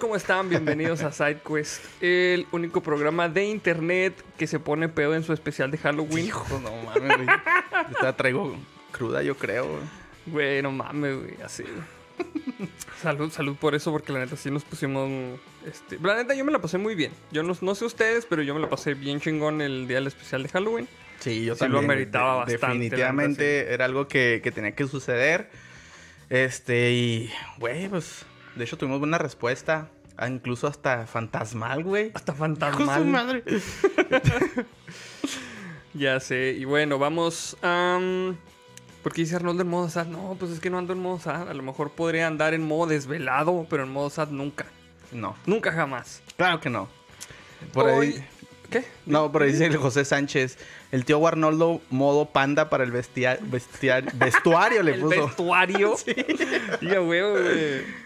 ¿Cómo están? Bienvenidos a SideQuest, el único programa de internet que se pone pedo en su especial de Halloween. Hijo, no mames, güey. Esta traigo cruda, yo creo, güey. Güey, no mames, güey, así. salud, salud por eso, porque la neta sí nos pusimos. Este, la neta yo me la pasé muy bien. Yo no, no sé ustedes, pero yo me la pasé bien chingón el día del especial de Halloween. Sí, yo Sí lo también. meritaba bastante, Definitivamente era algo que, que tenía que suceder. Este, y, güey, pues, de hecho tuvimos buena respuesta. Ah, Incluso hasta fantasmal, güey. Hasta de su fantasmal. madre. Ya sé. Y bueno, vamos a. ¿Por qué dice Arnoldo en modo sad? No, pues es que no ando en modo sad. A lo mejor podría andar en modo desvelado, pero en modo sad nunca. No, Nunca jamás. claro que no. Por Hoy- ahí. ¿Qué? No, por ahí dice el José Sánchez. El tío Arnoldo modo panda para el vestia- vestia- vestuario le El puso. vestuario. Ya, huevo, güey.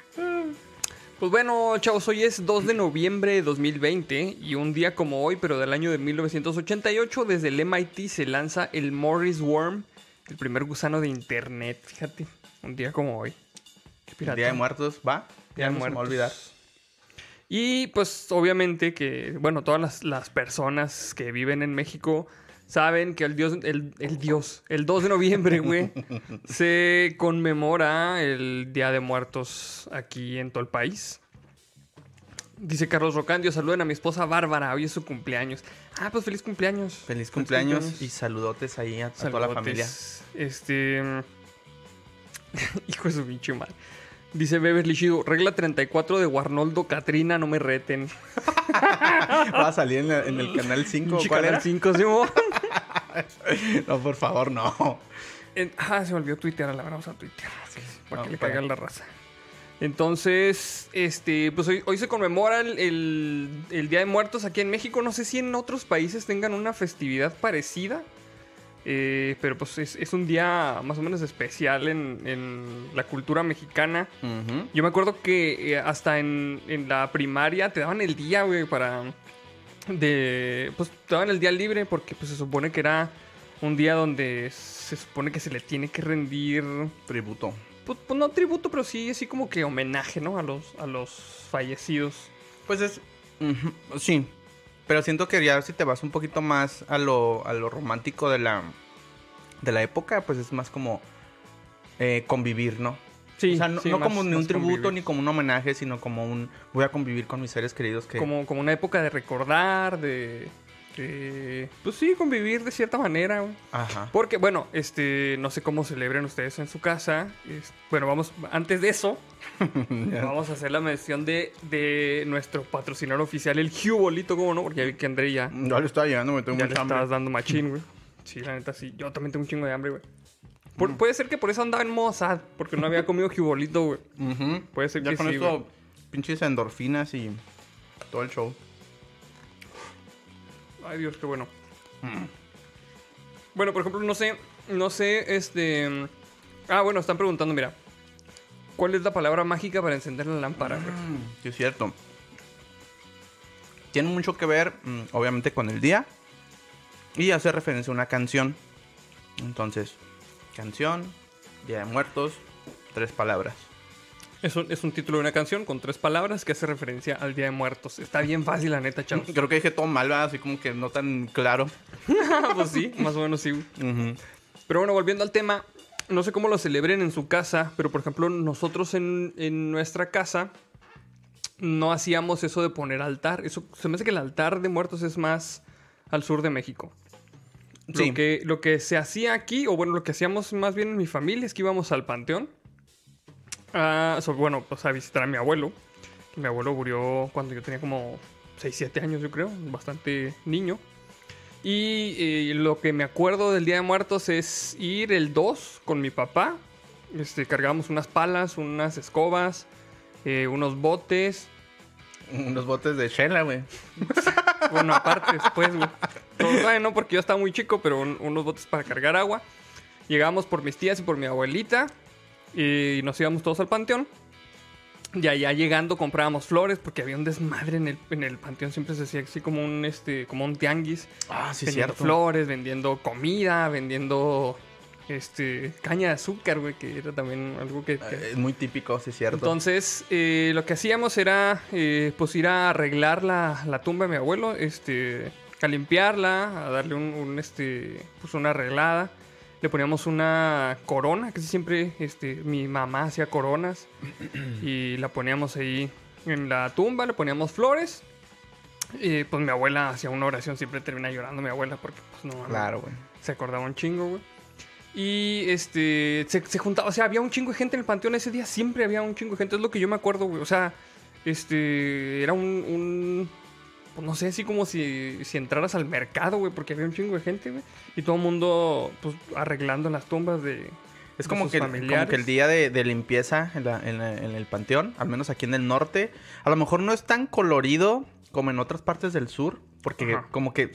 Pues bueno, chavos, hoy es 2 de noviembre de 2020 y un día como hoy, pero del año de 1988, desde el MIT se lanza el Morris Worm, el primer gusano de internet. Fíjate, un día como hoy. Qué El pirata. Día de Muertos, ¿va? Día de me Muertos. olvidar. Y pues obviamente que, bueno, todas las, las personas que viven en México saben que el dios, el, el dios, el 2 de noviembre, güey, se conmemora el Día de Muertos aquí en todo el país. Dice Carlos Rocandio, saluden a mi esposa Bárbara, hoy es su cumpleaños. Ah, pues feliz cumpleaños. Feliz cumpleaños y saludotes ahí a, a toda la familia. Este. Hijo de su pinche mal. Dice Beverly Shido, regla 34 de Warnoldo Catrina, no me reten. Va a salir en, la- en el canal 5. Pinche ¿Cuál Canal era? 5, ¿sí? No, por favor, no. En- ah, se me olvidó tuitear, la vamos a tuitear. sí, para No, que le caiga la raza. Entonces, este, pues hoy, hoy se conmemora el, el- el Día de Muertos aquí en México. No sé si en otros países tengan una festividad parecida. Eh, pero pues es, es un día más o menos especial en, en la cultura mexicana. Yo me acuerdo que eh, hasta en, en la primaria te daban el día, güey, para... De... Pues te daban el día libre porque pues se supone que era un día donde se supone que se le tiene que rendir... Tributo. Pues, pues, no tributo, pero sí así como que homenaje, ¿no? A los, a los fallecidos. Pues es. ujú, Sí. Pero siento que ya si te vas un poquito más a lo, a lo romántico de la, de la época, pues es más como eh, convivir, ¿no? Sí, o sea, no, sí, no más- como ni un tributo convivir. ni como un homenaje, sino como un. Voy a convivir con mis seres queridos que. Como, como una época de recordar, de... de- Pues sí, convivir de cierta manera. Ajá. Porque, bueno, este, no sé cómo celebren ustedes en su casa. Es- bueno, vamos, antes de eso, vamos a hacer la mención de, de nuestro patrocinador oficial, el Bolito, ¿cómo no? Porque ya vi que André ya, Ya le estaba llegando, me tengo ya le mucha hambre. estabas dando machín, güey. Sí, la neta, sí. Yo también tengo un chingo de hambre, güey. Por- Puede ser que por eso andaba en modo sad, porque no había comido Bolito, güey. Ujú. Puede ser Ya que con sí, esto, güey. pinches endorfinas y todo el show. Ay, Dios, qué bueno. Bueno, por ejemplo, no sé, no sé, este... Ah, bueno, están preguntando, mira. ¿Cuál es la palabra mágica para encender la lámpara, güey? Sí, es cierto. Tiene mucho que ver, mm, obviamente, con el día. Y hace referencia a una canción. Entonces, canción, Día de Muertos, tres palabras. Es un, es un título de una canción con tres palabras que hace referencia al Día de Muertos. Está bien fácil, la neta, chavos. Creo que dije todo mal, ¿verdad? así como que no tan claro. pues sí, más o menos sí. Pero bueno, volviendo al tema, no sé cómo lo celebren en su casa, pero por ejemplo, nosotros en, en nuestra casa no hacíamos eso de poner altar. Eso, se me hace que el altar de muertos es más al sur de México. Sí. Lo, que, lo que se hacía aquí, o bueno, lo que hacíamos más bien en mi familia es que íbamos al panteón. A, so- bueno, pues a visitar a mi abuelo. Mi abuelo murió cuando yo tenía como 6, 7 años, yo creo, bastante niño. Y eh, lo que me acuerdo del Día de Muertos es ir el 2 con mi papá. Este, cargábamos unas palas, unas escobas, eh, unos botes. Unos botes de chela, güey. Bueno, aparte después, güey. Bueno, porque yo estaba muy chico, pero un- unos botes para cargar agua. Llegamos por mis tías y por mi abuelita. Y nos íbamos todos al panteón. Y allá llegando comprábamos flores porque había un desmadre en el, en el panteón. Siempre se hacía así como un, este, como un tianguis. Ah, sí, vendiendo cierto. flores, vendiendo comida, vendiendo este, caña de azúcar, güey, que era también algo que... que- Es muy típico, sí es cierto. Entonces, eh, lo que hacíamos era, eh, pues, ir a arreglar la, la tumba de mi abuelo, este, a limpiarla, a darle un, un, este, pues, una arreglada. Le poníamos una corona, que sí siempre, este, mi mamá hacía coronas. y la poníamos ahí en la tumba, le poníamos flores. Y, pues, mi abuela hacía una oración, siempre termina llorando mi abuela, porque, pues, no... no- Claro, güey. se acordaba un chingo, güey. Y este, se, se juntaba, o sea, había un chingo de gente en el panteón ese día, siempre había un chingo de gente, es lo que yo me acuerdo, güey. O sea, este, era un, un pues no sé, así como si, si entraras al mercado, güey, porque había un chingo de gente, güey. Y todo el mundo, pues, arreglando las tumbas de... Es de como sus que, como familiares. que el día de, de limpieza en, la- en la- en el panteón, al menos aquí en el norte, a lo mejor no es tan colorido como en otras partes del sur, porque Ajá. como que,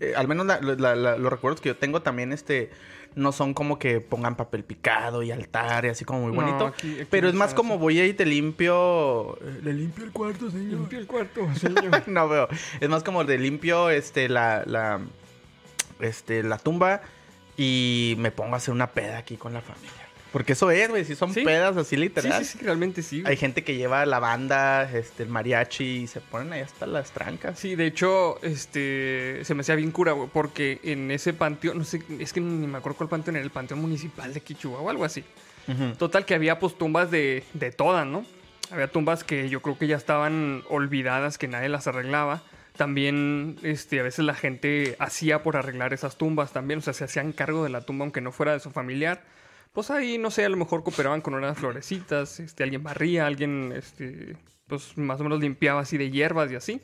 eh, al menos la- la- la- los recuerdos que yo tengo también, este, no son como que pongan papel picado y altar y así como muy No, bonito. aquí- aquí pero es más como así. voy ahí y te limpio... eh, Le limpio el cuarto, señor. Limpia el cuarto, señor. no veo. Es más como de limpio este la, la este la tumba y me pongo a hacer una peda aquí con la familia. Porque eso es, güey, si son Sí. pedas así sí, literal. sí, sí, realmente sí. güey. Hay gente que lleva la banda, este el mariachi y se ponen ahí hasta las trancas. Sí, de hecho, este, se me hacía bien cura, güey, porque en ese panteón, no sé, es que ni me acuerdo cuál panteón era, el panteón municipal de Quichua o algo así. Total que había pues tumbas de, de todas, ¿no? Había tumbas que yo creo que ya estaban olvidadas, que nadie las arreglaba. También, este, a veces la gente hacía por arreglar esas tumbas también, o sea, se hacían cargo de la tumba aunque no fuera de su familiar. Pues ahí, no sé, a lo mejor cooperaban con unas florecitas, este, alguien barría, alguien, este, pues más o menos limpiaba así de hierbas y así.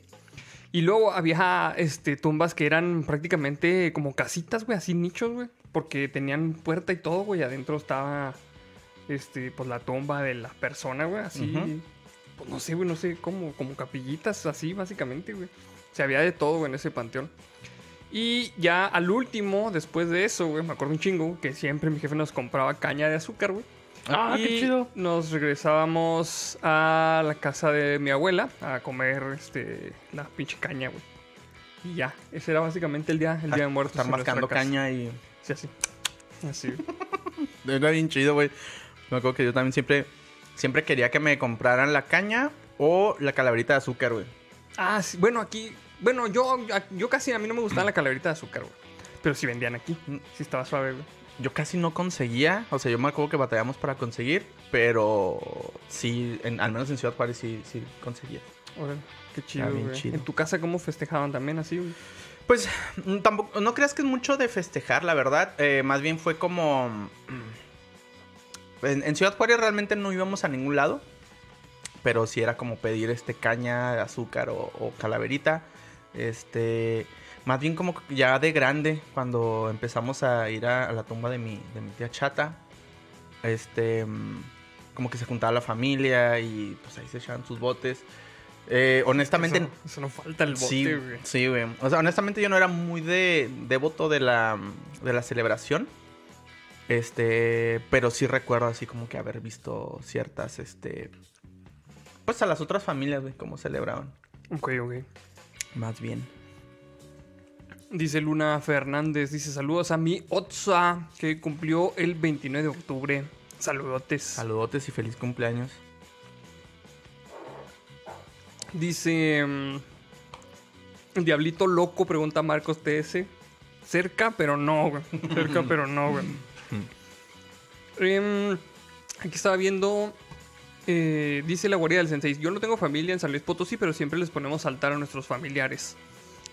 Y luego había este, tumbas que eran prácticamente como casitas, güey, así nichos, güey. Porque tenían puerta y todo, güey. Adentro estaba, este, pues la tumba de la persona, güey. Así, pues no sé, güey, no sé, como, como capillitas así, básicamente, güey. O sea, había de todo, güey, en ese panteón. Y ya al último, después de eso, güey, me acuerdo un chingo que siempre mi jefe nos compraba caña de azúcar, güey. Ah, y qué chido. Nos regresábamos a la casa de mi abuela a comer este la pinche caña, güey. Y ya, ese era básicamente el día, el día de muertos. Estar mascando caña y Sí, así. Así. era bien chido, güey. Me acuerdo que yo también siempre siempre quería que me compraran la caña o la calaverita de azúcar, güey. ah, sí, bueno, aquí. Bueno, yo, yo casi a mí no me gustaba la calaverita de azúcar, güey. Pero sí vendían aquí. Sí estaba suave, güey. Yo casi no conseguía, o sea, yo me acuerdo que batallamos para conseguir, pero sí, en- al menos en Ciudad Juárez sí, sí conseguía. Órale, qué chido, güey. chido. En tu casa, ¿cómo festejaban también así, güey? Pues mm, tampoco, no creas que es mucho de festejar, la verdad. Eh, más bien fue como... mm, En, en Ciudad Juárez realmente no íbamos a ningún lado. Pero sí era como pedir este caña, azúcar o, o calaverita. Este... Más bien como ya de grande, cuando empezamos a ir a, a la tumba de mi, de mi tía Chata. Este... mm, Como que se juntaba la familia y pues ahí se echaban sus botes. Eh, honestamente... Eso, eso no falta el bote, Sí, güey. sí, güey. O sea, honestamente yo no era muy de devoto de la, de la celebración. Este, pero sí recuerdo así como que haber visto ciertas, este, pues a las otras familias, güey, cómo celebraban. Ok, ok. Más bien. Dice Luna Fernández, dice saludos a mi Otsa, que cumplió el 29 de octubre. Saludotes. Saludotes y feliz cumpleaños. Dice mm, Diablito Loco, pregunta Marcos TS. Cerca, pero no, güey. Cerca, pero no, güey. Em, aquí estaba viendo. Eh, dice la guardia del Sensei. Yo no tengo familia en San Luis Potosí, pero siempre les ponemos altar a nuestros familiares.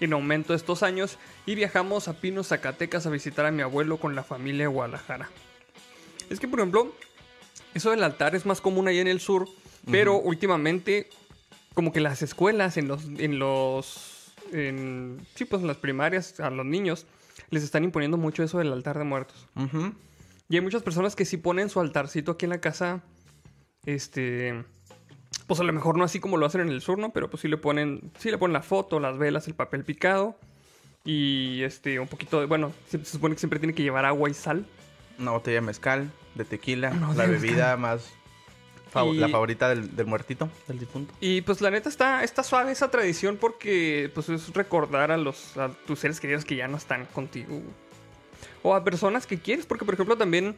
En aumento de estos años y viajamos a Pinos, Zacatecas a visitar a mi abuelo con la familia de Guadalajara. Es que, por ejemplo, eso del altar es más común ahí en el sur, pero últimamente, como que las escuelas, en los, en los, en, sí, pues en las primarias, a los niños, les están imponiendo mucho eso del altar de muertos. Y hay muchas personas que sí ponen su altarcito aquí en la casa, este, pues a lo mejor no así como lo hacen en el sur, ¿no? Pero pues sí le ponen, sí le ponen la foto, las velas, el papel picado y este, un poquito de, bueno, se, se supone que siempre tiene que llevar agua y sal. Una botella de mezcal, de tequila, Una la de bebida más... Y- La favorita del, del muertito, del difunto. Y pues la neta está, está suave esa tradición porque pues es recordar a los a tus seres queridos que ya no están contigo. O a personas que quieres, porque por ejemplo también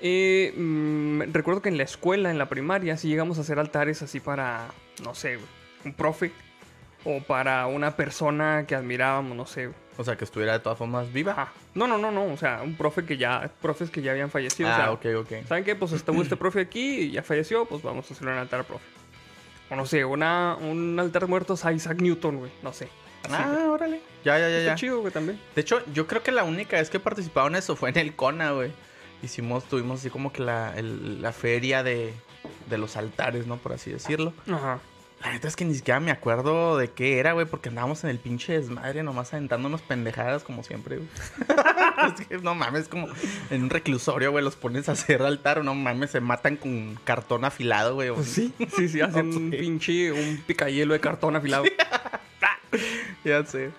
eh, mm, recuerdo que en la escuela, en la primaria, sí llegamos a hacer altares así para, no sé, un profe. O para una persona que admirábamos, no sé. O sea, que estuviera de todas formas viva. Ajá. No, no, no, no. O sea, un profe que ya, profes que ya habían fallecido. o sea, ah, ok, ok. ¿Saben qué? Pues estuvo este profe aquí y ya falleció, pues vamos a hacerle un altar al profe. O no sé, una, un altar muertos a Isaac Newton, güey. No sé. Así, Ah, güey. órale. Ya, ya, ya, Está ya. chido, güey, también. De hecho, yo creo que la única vez que he participado en eso fue en el CONA, güey. Hicimos, tuvimos así como que la, el- la feria de, de los altares, ¿no? Por así decirlo. Ajá. La neta es que ni siquiera me acuerdo de qué era, güey, porque andábamos en el pinche desmadre, nomás aventándonos pendejadas como siempre, güey. es que no mames, como en un reclusorio, güey, los pones a hacer altar, o no mames, se matan con cartón afilado, güey. Pues sí, sí, sí. Hacen un pinche, un picayelo de cartón afilado. Ya sé.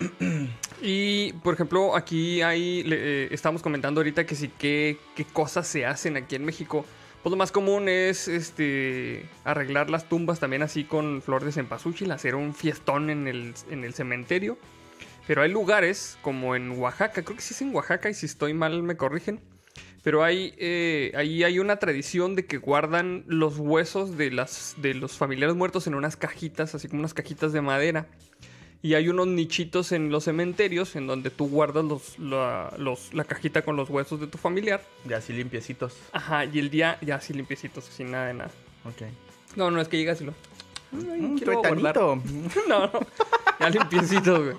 Y, por ejemplo, aquí hay, eh, estamos comentando ahorita que sí, qué, qué cosas se hacen aquí en México. Pues lo más común es este arreglar las tumbas también así con flor de cempasúchil, hacer un fiestón en el, en el cementerio. Pero hay lugares como en Oaxaca, creo que sí es en Oaxaca y si estoy mal me corrigen. Pero hay, eh, ahí hay una tradición de que guardan los huesos de, las, de los familiares muertos en unas cajitas, así como unas cajitas de madera. Y hay unos nichitos en los cementerios en donde tú guardas los, la, los- la cajita con los huesos de tu familiar. Ya así limpiecitos. Ajá, y el día ya así limpiecitos, sin nada de nada. Ok. No, no es que llegas y lo. Mm, tuetanito. No, no. Ya limpiecitos, güey.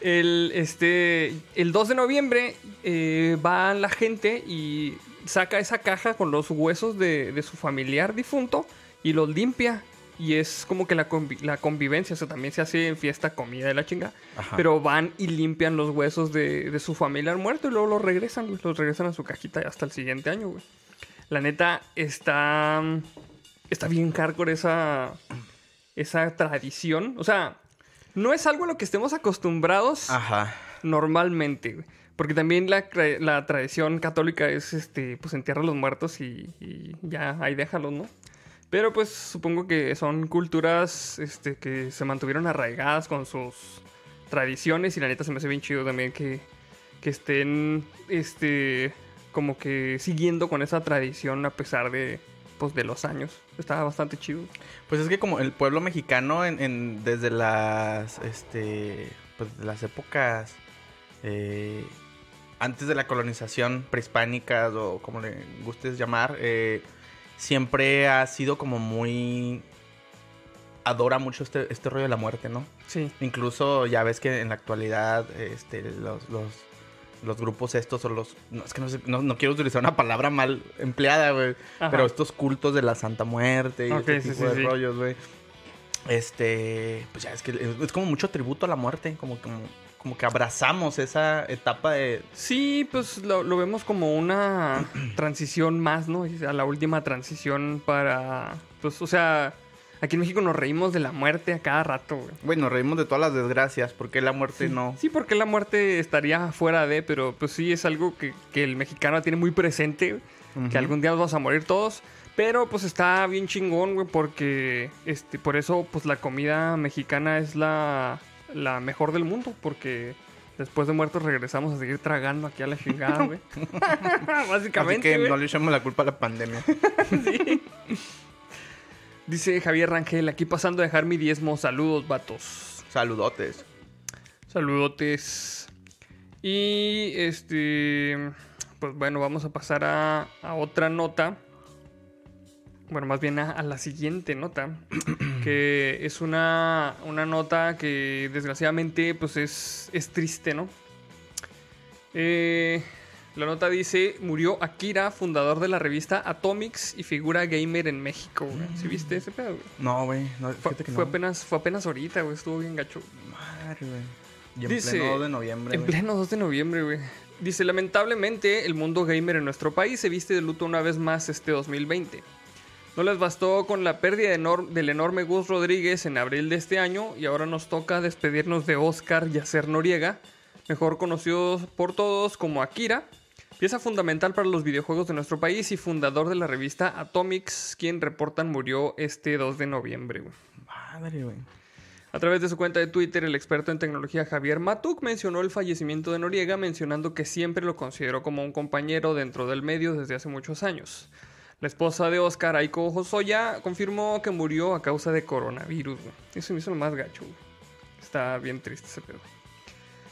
El, este, el 2 de noviembre eh, va la gente y saca esa caja con los huesos de, de su familiar difunto y los limpia. Y es como que la, convi- la convivencia, o sea, también se hace fiesta, comida de la chinga. Ajá. Pero van y limpian los huesos de, de su familiar muerto y luego los regresan, güey. Los regresan a su cajita hasta el siguiente año, güey. La neta está. Está bien hardcore esa. Esa tradición. O sea, no es algo a lo que estemos acostumbrados Ajá. normalmente, güey. Porque también la, la tradición católica es este. Pues entierra a los muertos y, y ya ahí déjalos, ¿no? Pero pues supongo que son culturas este, que se mantuvieron arraigadas con sus tradiciones y la neta se me hace bien chido también que, que estén este, como que siguiendo con esa tradición a pesar de, pues, de los años. Está bastante chido. Pues es que como el pueblo mexicano en, en- desde las este pues las épocas eh, antes de la colonización prehispánica o como le gustes llamar eh, siempre ha sido como muy adora mucho este, este rollo de la muerte, ¿no? Sí. Incluso ya ves que en la actualidad este, los, los, los grupos estos o los... No, es que no, sé- no- no quiero utilizar una palabra mal empleada, güey. Pero estos cultos de la Santa Muerte y Ok, este tipo sí, de sí. rollos, güey. Este... Pues ya es que es, es como mucho tributo a la muerte. Como, como, como que abrazamos esa etapa de... Sí, pues lo, lo vemos como una transición más, ¿no? A la última transición para... Pues, o sea, aquí en México nos reímos de la muerte a cada rato, güey. Bueno, reímos de todas las desgracias. porque la muerte no? Sí, porque la muerte estaría fuera de, pero pues sí es algo que, que el mexicano tiene muy presente, que algún día nos vamos a morir todos. Pero pues está bien chingón, güey, porque este, por eso pues la comida mexicana es la, la mejor del mundo, porque después de muertos regresamos a seguir tragando aquí a la chingada, güey. Así Básicamente, que no le echamos la culpa a la pandemia. Dice Javier Rangel, aquí pasando a dejar mi diezmo. Saludos, vatos. Saludotes. Saludotes. Y este. Pues bueno, vamos a pasar a, a otra nota. Bueno, más bien a, a la siguiente nota. que es una, una nota que desgraciadamente pues es, es triste, ¿no? Eh, la nota dice, murió Akira, fundador de la revista Atomics y figura gamer en México. güey. ¿Sí viste ese pedo? güey? No, güey. No, Fue, fue apenas, fue apenas ahorita, güey. Estuvo bien gacho. Madre, güey. Y en Dice, pleno 2 de noviembre, En güey. pleno 2 de noviembre, güey. Dice, lamentablemente, el mundo gamer en nuestro país se viste de luto una vez más este 2020. No les bastó con la pérdida enor- del enorme Gus Rodríguez en abril de este año y ahora nos toca despedirnos de Oscar Yacer Noriega, mejor conocido por todos como Akira, pieza fundamental para los videojuegos de nuestro país y fundador de la revista Atomics, quien reportan murió este 2 de noviembre. Madre, güey. A través de su cuenta de Twitter, el experto en tecnología Javier Matuk mencionó el fallecimiento de Noriega, mencionando que siempre lo consideró como un compañero dentro del medio desde hace muchos años. La esposa de Oscar, Aiko Hosoya, confirmó que murió a causa de coronavirus. Eso me hizo lo más gacho. Está bien triste ese pedo.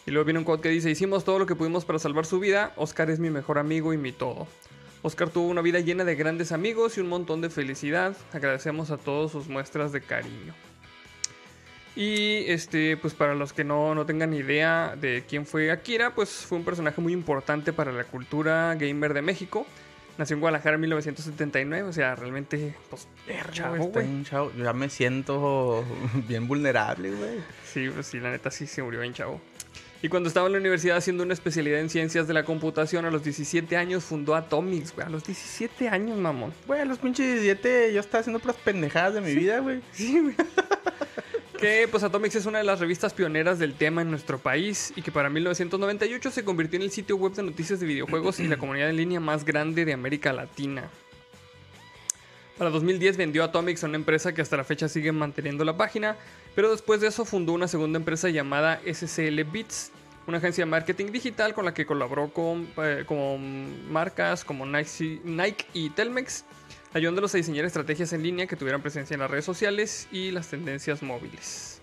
Y luego viene un quote que dice, hicimos todo lo que pudimos para salvar su vida, Oscar es mi mejor amigo y mi todo. Oscar tuvo una vida llena de grandes amigos y un montón de felicidad. Agradecemos a todos sus muestras de cariño. Y este, pues para los que no, no tengan idea de quién fue Akira, pues fue un personaje muy importante para la cultura gamer de México. Nació en Guadalajara en 1979, o sea, realmente, pues, chavo, güey. bien chavo. Yo ya me siento bien vulnerable, güey. Sí, pues sí, la neta sí se murió bien chavo. Y cuando estaba en la universidad haciendo una especialidad en ciencias de la computación, a los 17 años fundó Atomics, güey. A los 17 años, mamón. Güey, a los pinches 17 yo estaba haciendo puras pendejadas de mi vida, güey. Sí, güey. Que pues Atomics es una de las revistas pioneras del tema en nuestro país y que para 1998 se convirtió en el sitio web de noticias de videojuegos y la comunidad en línea más grande de América Latina. Para 2010 vendió Atomics a una empresa que hasta la fecha sigue manteniendo la página, pero después de eso fundó una segunda empresa llamada SCL Bits, una agencia de marketing digital con la que colaboró con, eh, marcas como Nike, Nike y Telmex, ayudándolos a diseñar estrategias en línea que tuvieran presencia en las redes sociales y las tendencias móviles.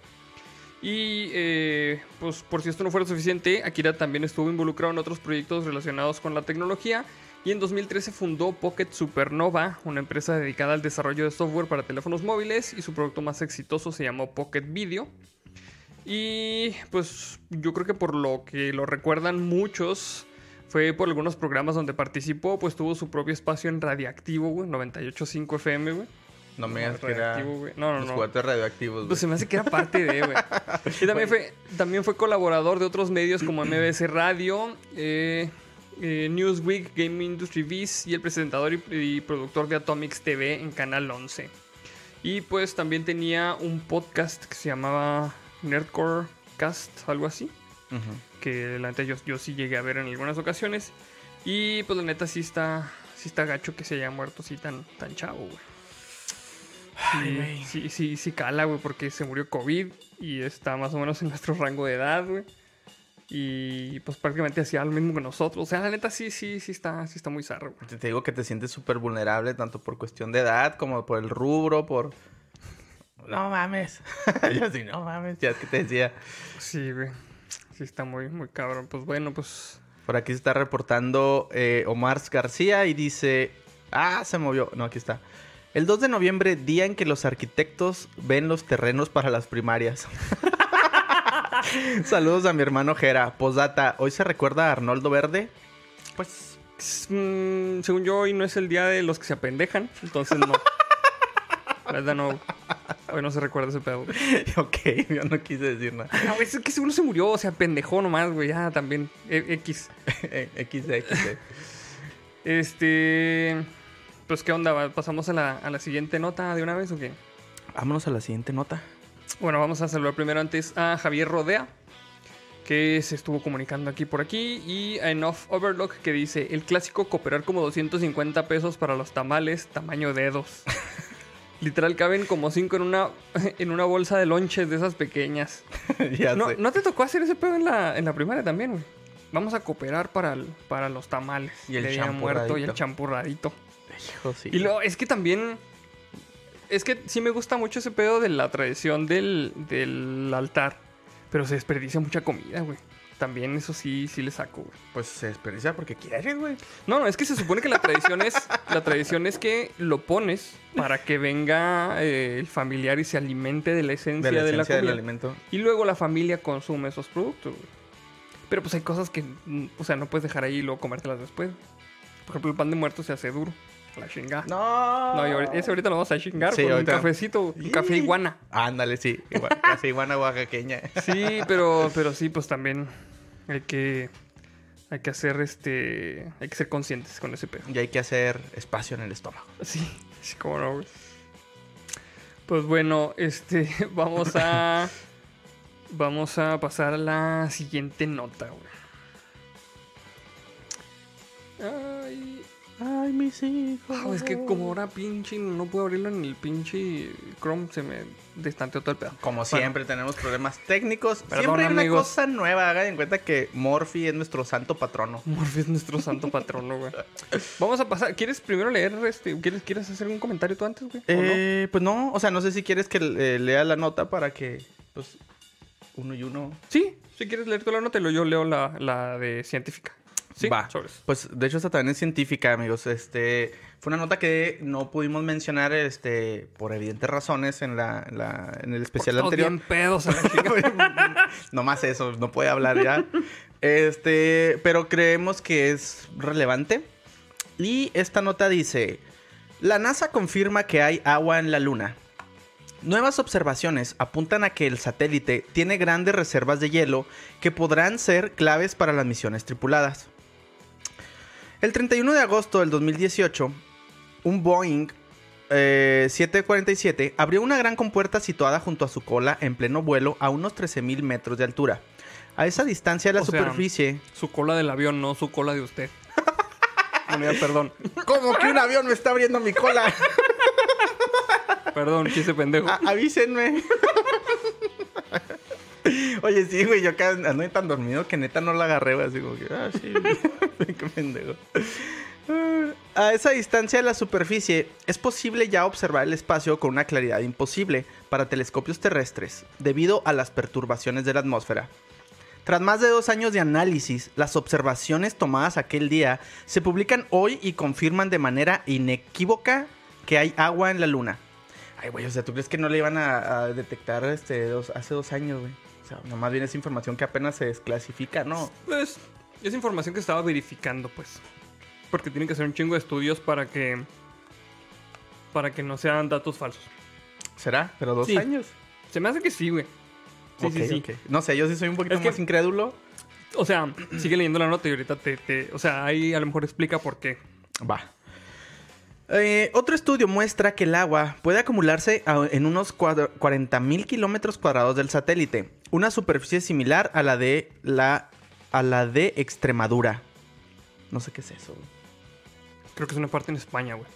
Y eh, pues por si esto no fuera suficiente, Akira también estuvo involucrado en otros proyectos relacionados con la tecnología y en 2013 fundó Pocket Supernova, una empresa dedicada al desarrollo de software para teléfonos móviles y su producto más exitoso se llamó Pocket Video. Y pues yo creo que por lo que lo recuerdan muchos, fue por algunos programas donde participó, pues tuvo su propio espacio en Radiactivo, güey, 98.5 FM, güey. No me digas que era. No, no, los no. juguetes radioactivos, güey. Pues se me hace que era parte de, güey. Y también fue, también fue colaborador de otros medios como MBS Radio, eh, eh, Newsweek, Game Industry Viz y el presentador y, y productor de Atomics TV en Canal 11. Y pues también tenía un podcast que se llamaba Nerdcore Cast, algo así. Ujú. Que la neta yo, yo sí llegué a ver en algunas ocasiones. Y pues la neta sí está, sí está gacho que se haya muerto así tan, tan chavo, güey. Sí, sí, sí, sí cala, güey, porque se murió COVID y está más o menos en nuestro rango de edad, güey. Y pues prácticamente hacía lo mismo que nosotros. O sea, la neta sí, sí, sí está, sí está muy zarro, güey. Te te digo que te sientes súper vulnerable, tanto por cuestión de edad como por el rubro, por... No mames. Yo sí, no mames. Ya es que te decía. Sí, güey. Sí está muy, muy cabrón. Pues bueno, pues... Por aquí se está reportando eh, Omar García y dice... Ah, se movió. No, aquí está. El 2 de noviembre, día en que los arquitectos ven los terrenos para las primarias. Saludos a mi hermano Jera. Posdata, ¿hoy se recuerda a Arnoldo Verde? Pues mm, según yo, hoy no es el día de los que se apendejan. Entonces no. La verdad no. Hoy no se recuerda ese pedo. ok, yo no quise decir nada. No, güey, es que seguro se murió. O sea, pendejó nomás, güey. Ya también. E- X. XD, XD. Este. Pues, ¿qué onda? ¿Va- ¿Pasamos a la, a la siguiente nota de una vez o qué? Vámonos a la siguiente nota. Bueno, vamos a saludar primero antes a Javier Rodea, que se estuvo comunicando aquí por aquí, y a Enough Overlock, que dice: el clásico cooperar como 250 pesos para los tamales, tamaño dedos. Literal, caben como 5 en una, en una bolsa de lonches de esas pequeñas. ya ¿No, sé. ¿No te tocó hacer ese pedo en la, en la primaria también, güey? Vamos a cooperar para, el- para los tamales. Y el de Día muerto y el champurradito. Hijo, sí. Y luego, es que también. Es que sí me gusta mucho ese pedo de la tradición del, del altar. Pero se desperdicia mucha comida, güey. También eso sí, sí le saco, güey. Pues se desperdicia porque quieres, güey. No, no, es que se supone que la tradición es. La tradición es que lo pones para que venga eh, el familiar y se alimente de la esencia De de la esencia del comida. alimento. Y luego la familia consume esos productos, güey. Pero pues hay cosas que, mm, o sea, no puedes dejar ahí y luego comértelas después. Por ejemplo, el pan de muerto se hace duro. La chingada. No. No, y ahorita- ese ahorita lo vamos a chingar Sí, con ahorita. un cafecito, un café iguana. Ándale, sí. Igual, casi iguana oaxaqueña. Sí, pero, pero sí, pues también hay que, hay que hacer este, hay que ser conscientes con ese pedo. Y hay que hacer espacio en el estómago. Sí, sí, cómo no, güey. Pues bueno, este, vamos a, vamos a pasar a la siguiente nota, güey. Ay, Ay, mis hijos. Ah, es que como ahora pinche no puedo abrirlo en el pinche Chrome, se me destanteó todo el pedo. Como siempre, tenemos problemas técnicos. Perdón, siempre hay una cosa nueva. Hagan en cuenta que Morphy es nuestro santo patrono. Morphy es nuestro santo patrono, güey. Vamos a pasar. ¿Quieres primero leer este? ¿Quieres, ¿quieres hacer un comentario tú antes, güey? Eh, Pues no, o sea, no sé si quieres que eh, lea la nota para que, pues, uno y uno. Sí, si quieres leer tú la nota, yo leo la, la de científica. Sí, Va. sobres. Pues de hecho esta también es científica, amigos. Este fue una nota que no pudimos mencionar, este, por evidentes razones en la, en la- en el especial anterior. bien pedos no más eso, no puede hablar ya. Este, pero creemos que es relevante. Y esta nota dice: La NASA confirma que hay agua en la Luna. Nuevas observaciones apuntan a que el satélite tiene grandes reservas de hielo que podrán ser claves para las misiones tripuladas. El 31 de agosto del 2018, un Boeing eh, 747 abrió una gran compuerta situada junto a su cola en pleno vuelo a unos 13.000 metros de altura. A esa distancia la O sea, superficie... Su cola del avión, no su cola de usted. Ya, perdón. ¿Cómo que un avión me está abriendo mi cola? Perdón, chiste pendejo. A- avísenme. Oye, sí, güey, yo acá ando tan dormido que neta no la agarré, güey, así como que, ah, sí, qué pendejo. A esa distancia de la superficie es posible ya observar el espacio con una claridad imposible para telescopios terrestres debido a las perturbaciones de la atmósfera. Tras más de dos años de análisis, las observaciones tomadas aquel día se publican hoy y confirman de manera inequívoca que hay agua en la luna. Ay, güey, o sea, ¿tú crees que no le iban a, a detectar este, dos- hace dos años, güey? O sea, nomás bien es información que apenas se desclasifica, ¿no? Pues, es información que estaba verificando, pues. Porque tienen que hacer un chingo de estudios para que. Para que no sean datos falsos. ¿Será? ¿Pero dos Sí. años? Se me hace que sí, güey. Sí, sí, sí. No sé, yo sí soy un poquito Es que- más incrédulo. O sea, sigue leyendo la nota y ahorita te, te- O sea, ahí a lo mejor explica por qué. Va. Eh, otro estudio muestra que el agua puede acumularse a- en unos 40.000 kilómetros cuadrados del satélite, una superficie similar a la de la a la de Extremadura. No sé qué es eso. Creo que es una parte en España, güey.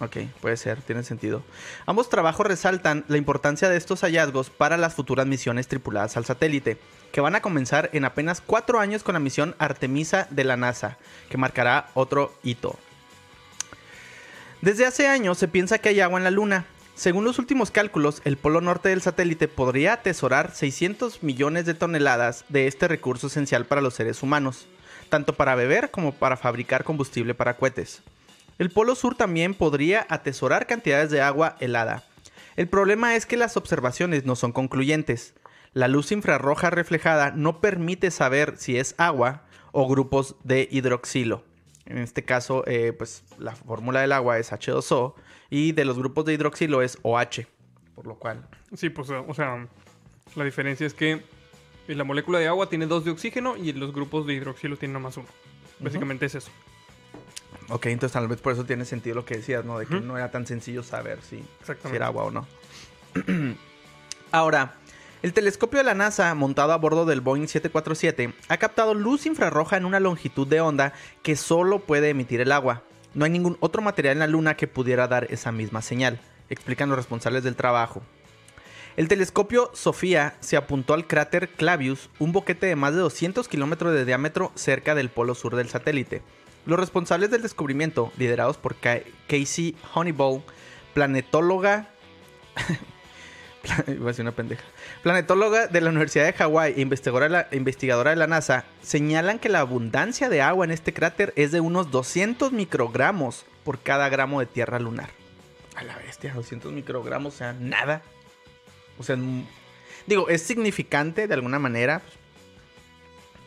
Ok, puede ser, tiene sentido. Ambos trabajos resaltan la importancia de estos hallazgos para las futuras misiones tripuladas al satélite, que van a comenzar en apenas cuatro años con la misión Artemisa de la NASA, que marcará otro hito. Desde hace años se piensa que hay agua en la Luna. Según los últimos cálculos, el polo norte del satélite podría atesorar 600 millones de toneladas de este recurso esencial para los seres humanos, tanto para beber como para fabricar combustible para cohetes. El polo sur también podría atesorar cantidades de agua helada. El problema es que las observaciones no son concluyentes. La luz infrarroja reflejada no permite saber si es agua o grupos de hidroxilo. En este caso, eh, pues la fórmula del agua es H2O y de los grupos de hidroxilo es OH. Por lo cual, Sí, pues, o sea, la diferencia es que la molécula de agua tiene dos de oxígeno y los grupos de hidroxilo tienen nomás uno. Básicamente es eso. ok, entonces tal vez por eso tiene sentido lo que decías, ¿no? De que no era tan sencillo saber si, era agua o no. Ahora, el telescopio de la NASA, montado a bordo del Boeing 747, ha captado luz infrarroja en una longitud de onda que solo puede emitir el agua. No hay ningún otro material en la Luna que pudiera dar esa misma señal, explican los responsables del trabajo. El telescopio Sofía se apuntó al cráter Clavius, un boquete de más de 200 kilómetros de diámetro cerca del polo sur del satélite. Los responsables del descubrimiento, liderados por Ca- Casey Honeyball, planetóloga. Iba a decir una pendeja. Planetóloga de la Universidad de Hawái e investigadora de, la, investigadora de la NASA, señalan que la abundancia de agua en este cráter es de unos 200 microgramos por cada gramo de tierra lunar. A la bestia, 200 microgramos, o sea, nada. O sea, digo, es significante de alguna manera.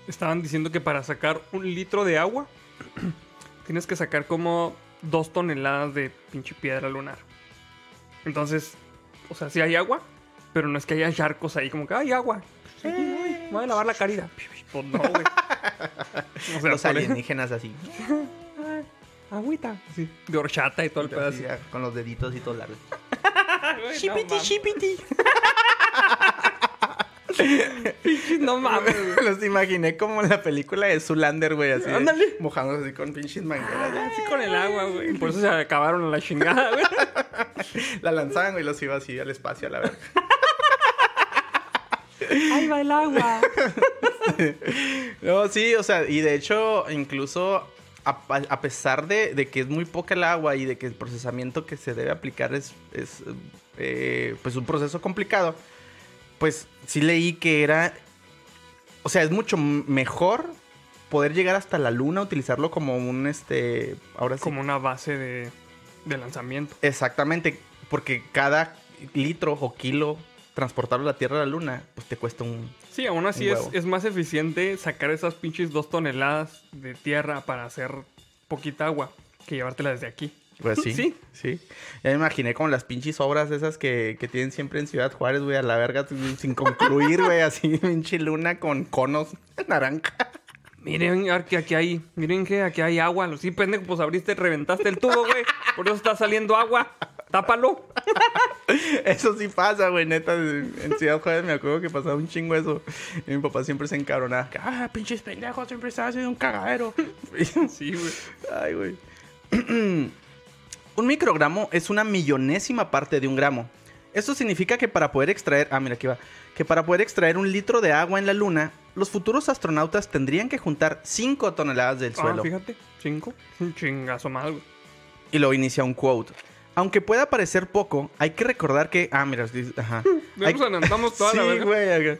Estaban diciendo que para sacar un litro de agua tienes que sacar como dos toneladas de pinche piedra lunar. Entonces, o sea, sí hay agua, pero no es que haya charcos ahí como que hay agua. Sí, me voy a lavar la carita. Pues no, güey. O sea, Los alienígenas así. Agüita. Sí. De horchata y todo el pedazo. Así, ya, con los deditos y todo largo. Shipiti, shipiti. Pinches, no mames. Los imaginé como en la película de Zulander, güey, así. Ándale. Mojándose así con pinches mangueras. ya. Así con el agua, güey. Por eso se acabaron a la chingada, güey. La lanzaban, y los iba así al espacio, a la verga. Ahí va el agua. No, sí, o sea, y de hecho, incluso a, a pesar de, de que es muy poca el agua y de que el procesamiento que se debe aplicar es, es eh, pues un proceso complicado, pues sí leí que era, o sea, es mucho mejor poder llegar hasta la luna, utilizarlo como un, este, ahora sí. Como una base de, de lanzamiento. Exactamente, porque cada litro o kilo transportarlo de la Tierra a la luna, pues te cuesta un... Sí, aún así es, es más eficiente sacar esas pinches dos toneladas de tierra para hacer poquita agua que llevártela desde aquí. Pues sí. Sí. Sí. Ya me imaginé como las pinches obras esas que, que tienen siempre en Ciudad Juárez, güey, a la verga, sin sin concluir, güey, así, pinche luna con conos naranja. Miren que aquí hay, miren que aquí hay agua. Sí, pendejo, pues abriste, reventaste el tubo, güey. Por eso está saliendo agua. Tápalo. Eso sí pasa, güey, neta. En Ciudad Juárez me acuerdo que pasaba un chingo eso. Y mi papá siempre se encabronaba. que, Ah, pinches pendejos, siempre están haciendo un cagadero. Sí, güey. Ay, güey. un microgramo es una millonésima parte de un gramo. Esto significa que para poder extraer, ah, mira aquí va, que para poder extraer un litro de agua en la luna, los futuros astronautas tendrían que juntar 5 toneladas del Ah, suelo. fíjate. Cinco. Un chingazo más, güey. Y luego inicia un quote. Aunque pueda parecer poco, hay que recordar que, ah, mira, ajá. Hay- toda sí, la güey.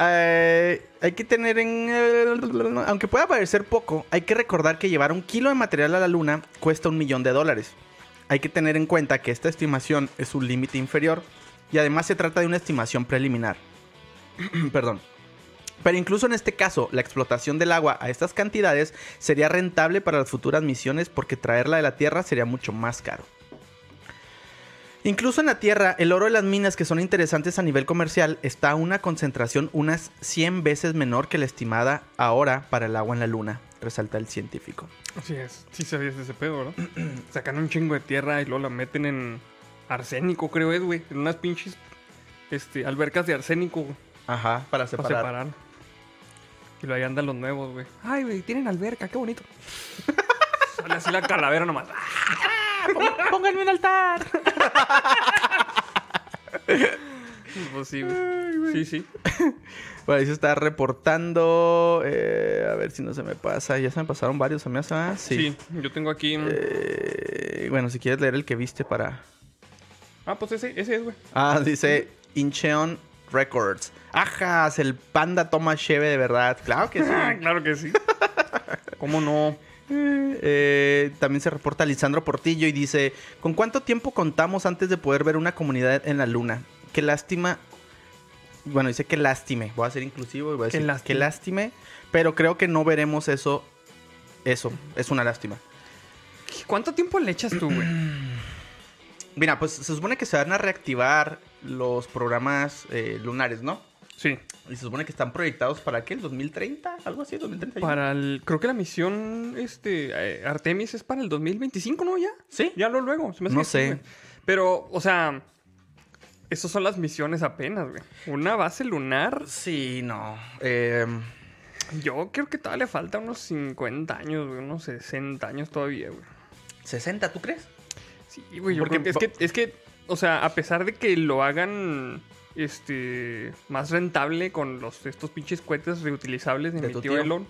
Eh, hay que tener en... eh, aunque pueda parecer poco, hay que recordar que llevar un kilo de material a la luna cuesta un millón de dólares. Hay que tener en cuenta que esta estimación es un límite inferior y además se trata de una estimación preliminar. Perdón. Pero incluso en este caso, la explotación del agua a estas cantidades sería rentable para las futuras misiones porque traerla de la Tierra sería mucho más caro. Incluso en la Tierra, el oro de las minas que son interesantes a nivel comercial está a una concentración unas 100 veces menor que la estimada ahora para el agua en la Luna, resalta el científico. Así es. Sí sabías de ese pedo, ¿verdad? Sacan un chingo de tierra y luego la meten en arsénico, creo es, güey. En unas pinches este, albercas de arsénico. Ajá, para Para separar. Y luego ahí andan los nuevos, güey. Ay, güey, tienen alberca, qué bonito. Sale así la calavera nomás. Pónganme un altar. Pues sí, güey. Sí, sí. Bueno, ahí se está reportando. eh, a ver si no se me pasa. Ya se me pasaron varios, se me hace. ah, Sí. Sí. yo tengo aquí. Eh, bueno, si quieres leer el que viste para. Ah, pues ese, ese es, güey. Ah, dice Incheon Records. Ajas, el panda toma cheve de verdad. Claro que sí. Claro que sí. ¿Cómo no? Eh, también se reporta Lisandro Portillo y dice: ¿Con cuánto tiempo contamos antes de poder ver una comunidad en la luna? Qué lástima. Bueno, dice que lástime. Voy a ser inclusivo y voy a Qué decir lástima. que lástime. Pero creo que no veremos eso. Eso, es una lástima. ¿Cuánto tiempo le echas tú, güey? Mira, pues se supone que se van a reactivar los programas eh, lunares, ¿no? Sí. Y se supone que están proyectados para qué, el 2030, algo así, 2031. Para el. Creo que la misión este, eh, Artemis es para el 2025, ¿no? Ya. Sí. Ya lo luego. se me hace No sé. Pero, o sea. Esas son las misiones apenas, güey. Una base lunar. Sí, no. Eh, Yo creo que todavía le falta unos 50 años, güey. Unos 60 años todavía, güey. 60, ¿tú crees? Sí, güey. Yo Porque creo que es, que es que, o sea, a pesar de que lo hagan este más rentable con los estos pinches cohetes reutilizables de, De mi tío tío. Elon,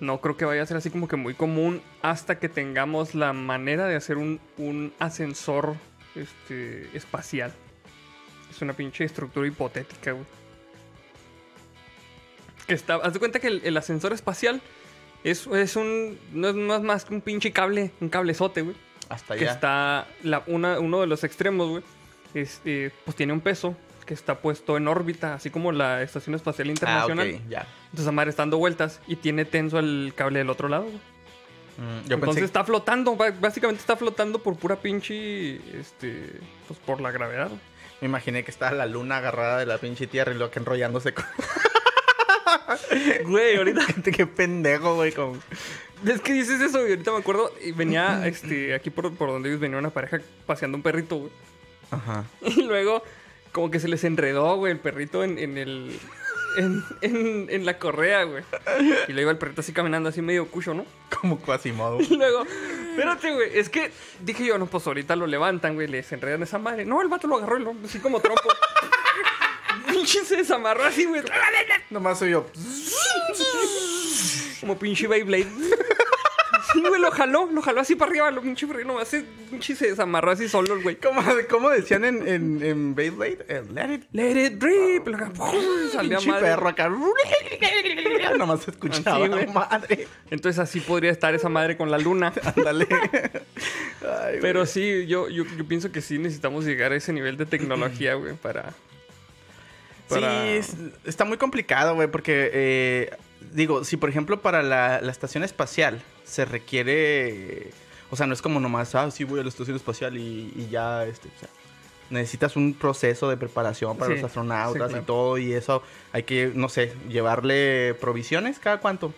no creo que vaya a ser así como que muy común hasta que tengamos la manera de hacer un, un ascensor este, espacial. Es una pinche estructura hipotética, güey. Que está, haz de cuenta que el, el ascensor espacial es, es un. No es, no es más que un pinche cable, un cablezote, güey Hasta que allá. está la, una, uno de los extremos, güey, este, pues tiene un peso que está puesto en órbita, así como la Estación Espacial Ah, Internacional. ok, ya. Entonces, Amar está dando vueltas y tiene tenso el cable del otro lado. güey. Mm, yo Entonces pensé está flotando, básicamente está flotando por pura pinche, este, pues por la gravedad. Me imaginé que estaba la luna agarrada de la pinche tierra y luego que enrollándose con... Güey, ahorita... Qué pendejo, güey. Con... Es que dices eso y ahorita me acuerdo, y venía, este, aquí por, por donde ellos venía una pareja paseando un perrito, güey. Ajá. Y luego como que se les enredó, güey, el perrito en, en el. En, en- en la correa, güey. Y luego iba el perrito así caminando, así medio cucho, ¿no? Como Quasimodo. Y luego, espérate, güey. Es que dije yo, no, pues ahorita lo levantan, güey, les enredan esa madre. No, el vato lo agarró, así como trompo. Pinche se desamarró así, güey. Nomás soy yo. Como pinche Beyblade. Sí, güey, lo jaló, lo jaló así para arriba, lo pinche perrito nomás se, pinche se desamarró así solo, el güey. ¿Cómo, cómo decían en, en, en Beyblade? Eh, Let it Let it drip. ¡pum! Salía Pinche perro acá. Nomás se escuchaba, Así, güey. madre. Entonces así podría estar esa madre con la luna. Ándale. Güey. Pero sí, yo, yo, yo pienso que sí necesitamos llegar a ese nivel de tecnología, güey, para... para- Sí, es- está muy complicado, güey, porque, eh, digo, si por ejemplo para la, la estación espacial se requiere, o sea, no es como nomás, ah, sí voy a la estación espacial y, y ya, este, o sea, necesitas un proceso de preparación para Sí, los astronautas sí, claro. y todo, y eso hay que, no sé, llevarle provisiones cada cuánto.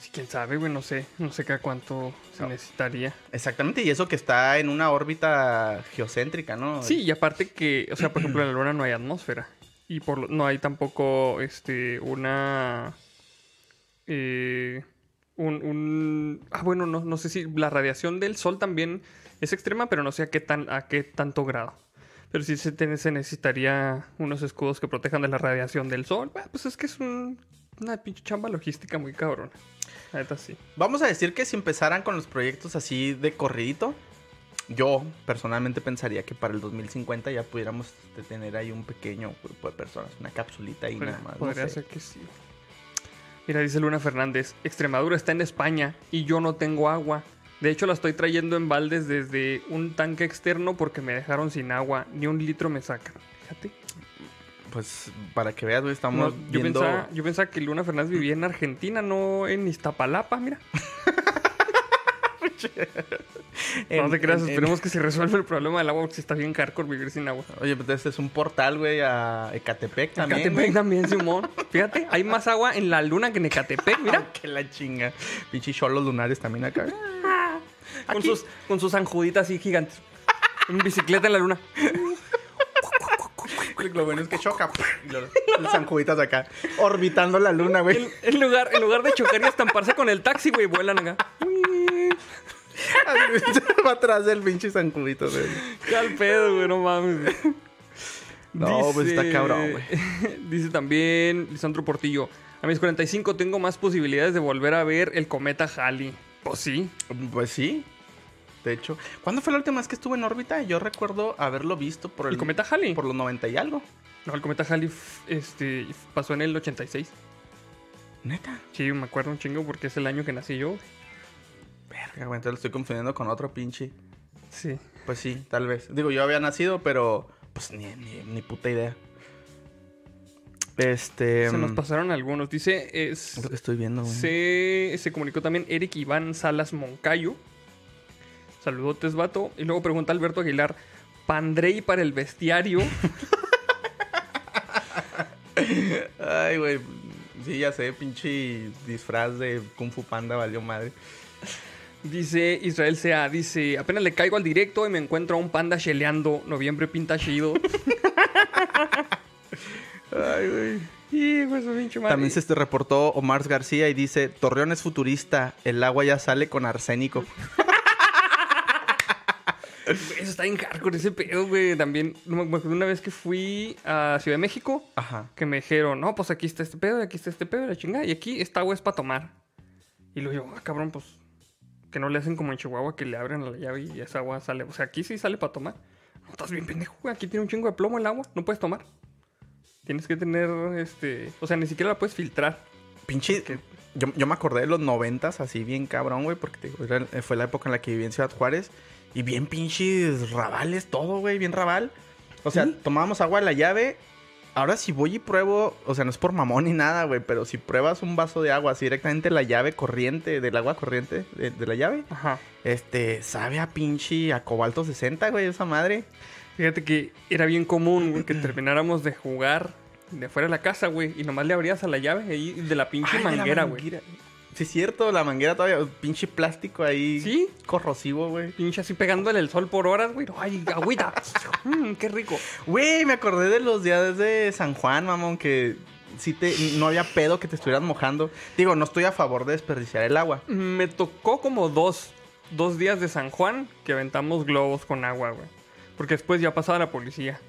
Sí, quién sabe, güey, no sé. No sé cada cuánto se No. necesitaría. Exactamente, y eso que está en una órbita geocéntrica, ¿no? Sí, y aparte que, o sea, por ejemplo, en la luna no hay atmósfera. Y por no hay tampoco, este, una... eh, un, un- Ah, bueno, no, no sé si la radiación del sol también es extrema, pero no sé a qué, tan, a qué tanto grado. Pero sí se, te- se necesitaría unos escudos que protejan de la radiación del sol. Bah, pues es que es un- una pinche chamba logística muy cabrona. Neta sí. Vamos a decir que si empezaran con los proyectos así de corridito, yo personalmente pensaría que para el 2050 ya pudiéramos tener ahí un pequeño grupo de personas, una capsulita y Podría, nada más. no podría sé. ser que sí. Mira, dice Luna Fernández, Extremadura está en España y yo no tengo agua. De hecho, la estoy trayendo en baldes desde un tanque externo porque me dejaron sin agua. Ni un litro me sacan. Fíjate. Pues para que veas, güey, No, estamos yo, viendo... pensaba, yo pensaba que Luna Fernández vivía en Argentina, no en Iztapalapa, mira. en- no te creas, en- en- esperemos que se resuelva el problema del agua porque está bien hardcore vivir sin agua. Oye, pues este es un portal, güey, a Ecatepec también. Ecatepec güey. también, Simón. Fíjate, hay más agua en la luna que en Ecatepec, mira. que la chinga. Pinche cholos lunares también acá. Con sus, con sus anjuditas así gigantes. En bicicleta en la luna. Lo bueno es que choca. Y los zancuditas acá, orbitando la luna, güey. En, en lugar, en lugar de chocar y estamparse con el taxi, güey, vuelan acá. Va atrás del pinche zancudito, güey. Qué al pedo, güey, no mames. güey. No, pues está cabrón, güey. Dice también Lisandro Portillo. A mis 45 tengo más posibilidades de volver a ver el cometa Halley. Pues sí. Pues sí. De hecho, ¿cuándo fue la última vez que estuve en órbita? Yo recuerdo haberlo visto por el, ¿El cometa Halley? por los 90 y algo. No, el cometa Halley este, pasó en el 86. Neta. Sí, me acuerdo un chingo porque es el año que nací yo. Verga, güey, entonces lo estoy confundiendo con otro pinche. Sí. Pues sí, tal vez. Digo, yo había nacido, pero pues ni, ni, ni puta idea. Este. Se nos mm, pasaron algunos. Dice, es, Es lo que estoy viendo, güey. Se, se comunicó también Eric Iván Salas Moncayo. Saludotes, vato. Y luego pregunta Alberto Aguilar: ¿Pandrey para el bestiario? Ay, güey. Sí, ya sé, pinche disfraz de Kung Fu Panda valió madre. Dice Israel Sea: Dice, apenas le caigo al directo y me encuentro a un panda cheleando. Noviembre pinta chido. Ay, güey. y pues pinche madre. También se este reportó Omar García y dice: Torreón es futurista, el agua ya sale con arsénico. Eso está en hardcore ese pedo, güey. También, una vez que fui a Ciudad de México. Ajá. que me dijeron, no, pues aquí está este pedo, aquí está este pedo, la chingada, y aquí esta agua es para tomar. Y luego yo, ah, cabrón, pues, que no le hacen como en Chihuahua, que le abren la llave y esa agua sale. O sea, aquí sí sale para tomar. No, estás bien pendejo, güey, aquí tiene un chingo de plomo el agua, no puedes tomar. Tienes que tener, este, o sea, ni siquiera la puedes filtrar. Pinche. Yo, yo me acordé de los noventas así bien cabrón, güey, porque digo, fue la época en la que viví en Ciudad Juárez. Y bien pinches rabales, todo, güey, bien rabal. O sea, tomábamos agua de la llave. Ahora si voy y pruebo, o sea, no es por mamón ni nada, güey, pero si pruebas un vaso de agua así directamente la llave corriente, del agua corriente de, de la llave, Ajá. este, sabe a pinche a cobalto 60, güey, esa madre. Fíjate que era bien común, güey, que termináramos de jugar de fuera de la casa, güey, y nomás le abrías a la llave ahí de la pinche Ay, la manguera, güey. Sí, es cierto, la manguera todavía, pinche plástico ahí. Sí. Corrosivo, güey. Pinche así pegándole el sol por horas, güey. Ay, agüita. Mm, qué rico. Güey, me acordé de los días de San Juan, mamón, que sí te, no había pedo que te estuvieran mojando. Digo, no estoy a favor de desperdiciar el agua. Me tocó como dos, dos días de San Juan que aventamos globos con agua, güey. Porque después ya pasaba la policía.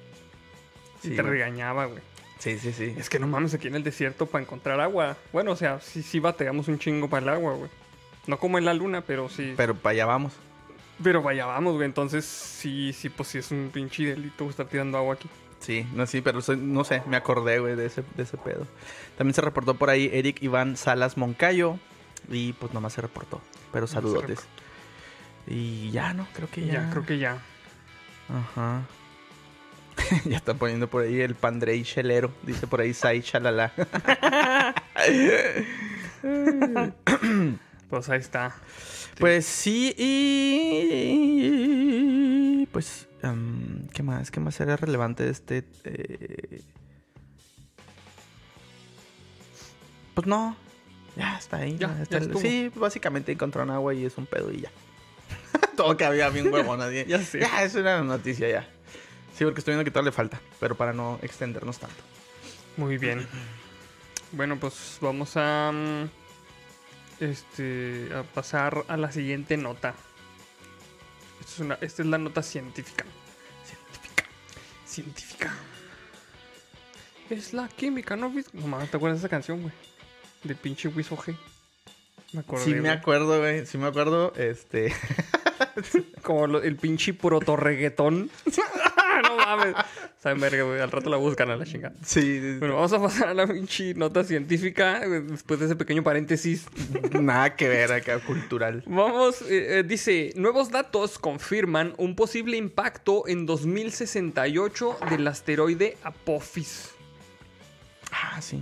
Y Sí, te regañaba, güey. Sí, sí, sí. Es que no mames aquí en el desierto para encontrar agua. Bueno, o sea, sí, sí bateamos un chingo para el agua, güey. No como en la luna, pero sí. Pero para allá vamos. Pero vaya, vamos, güey. Entonces, sí, sí, pues sí es un pinche delito estar tirando agua aquí. Sí, no, sí, pero soy- no sé, me acordé, güey, de ese, de ese pedo. También se reportó por ahí Eric Iván Salas Moncayo. Y pues nomás se reportó. Pero saludotes. Y ya, ¿no? Creo que Ya, ya. creo que ya. Ajá. ya está poniendo por ahí el Pandrey Chelero. Dice por ahí Sai Chalala. Pues ahí está. Pues sí, y. Pues. em, ¿Qué más? ¿Qué más era relevante de este.? eh? Pues no. Ya está ahí. Ya, está ya el- estuvo. sí, básicamente encontraron agua y es un pedo y ya. Todo que había bien huevón. nadie- Ya sé. Ya, era una noticia ya. Sí, porque estoy viendo que todavía le falta. Pero para no extendernos tanto. Muy bien. Bueno, pues vamos a. mm, Este. A pasar a la siguiente nota. Esta es, una, esta es la nota científica. Científica. Científica. Es la química, ¿no? No mames, ¿te acuerdas de esa canción, güey? De pinche Wiso G. Me acuerdo. sí, me acuerdo, güey. Sí, me acuerdo. Este. Como lo- el pinche proto reggaetón. mames. Saben verga, güey. Al rato la buscan a la chingada. sí. sí, sí. Bueno, vamos a pasar a la pinche nota científica. Después de ese pequeño paréntesis. Nada que ver acá, cultural. Vamos, eh, eh, dice, nuevos datos confirman un posible impacto en 2068 del asteroide Apophis. Ah, sí.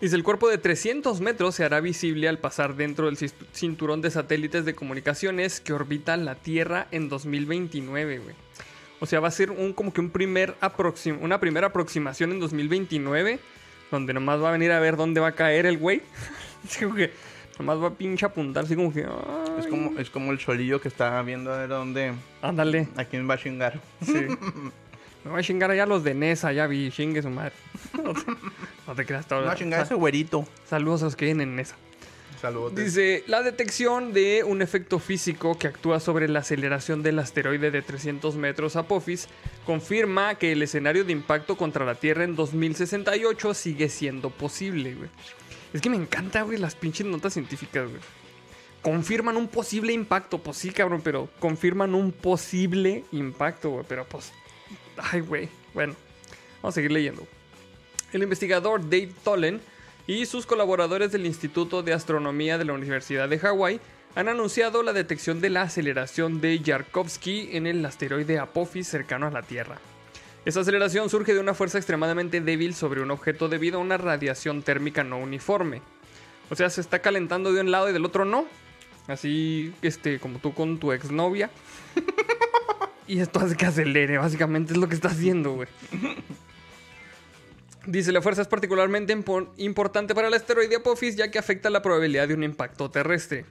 Dice, el cuerpo de 300 metros se hará visible al pasar dentro del cinturón de satélites de comunicaciones que orbitan la Tierra en 2029, güey. O sea, va a ser un como que un primer aproxim- una primera aproximación en 2029, donde nomás va a venir a ver dónde va a caer el güey. Así como que nomás va a pinche apuntar, así como que... Es como, es como el cholillo que está viendo a ver dónde. Ándale. A quién va a chingar. Sí. Me voy a chingar allá los de Nesa, ya vi, chingue su madre. no, te, no te creas todo. No, a chingar a ese güerito. Saludos a los que vienen en Nesa. Dice, la detección de un efecto físico que actúa sobre la aceleración del asteroide de 300 metros Apophis confirma que el escenario de impacto contra la Tierra en 2068 sigue siendo posible, güey. Es que me encanta, güey, las pinches notas científicas, güey. Confirman un posible impacto, pues sí, cabrón, pero confirman un posible impacto, güey, pero pues... Ay, güey, bueno, vamos a seguir leyendo. El investigador Dave Tolen y sus colaboradores del Instituto de Astronomía de la Universidad de Hawái han anunciado la detección de la aceleración de Yarkovsky en el asteroide Apophis cercano a la Tierra. Esta aceleración surge de una fuerza extremadamente débil sobre un objeto debido a una radiación térmica no uniforme. O sea, se está calentando de un lado y del otro no. Así, este, como tú con tu exnovia. y esto hace que acelere, básicamente es lo que está haciendo, güey. Dice, la fuerza es particularmente impo- importante para el asteroide Apophis ya que afecta la probabilidad de un impacto terrestre.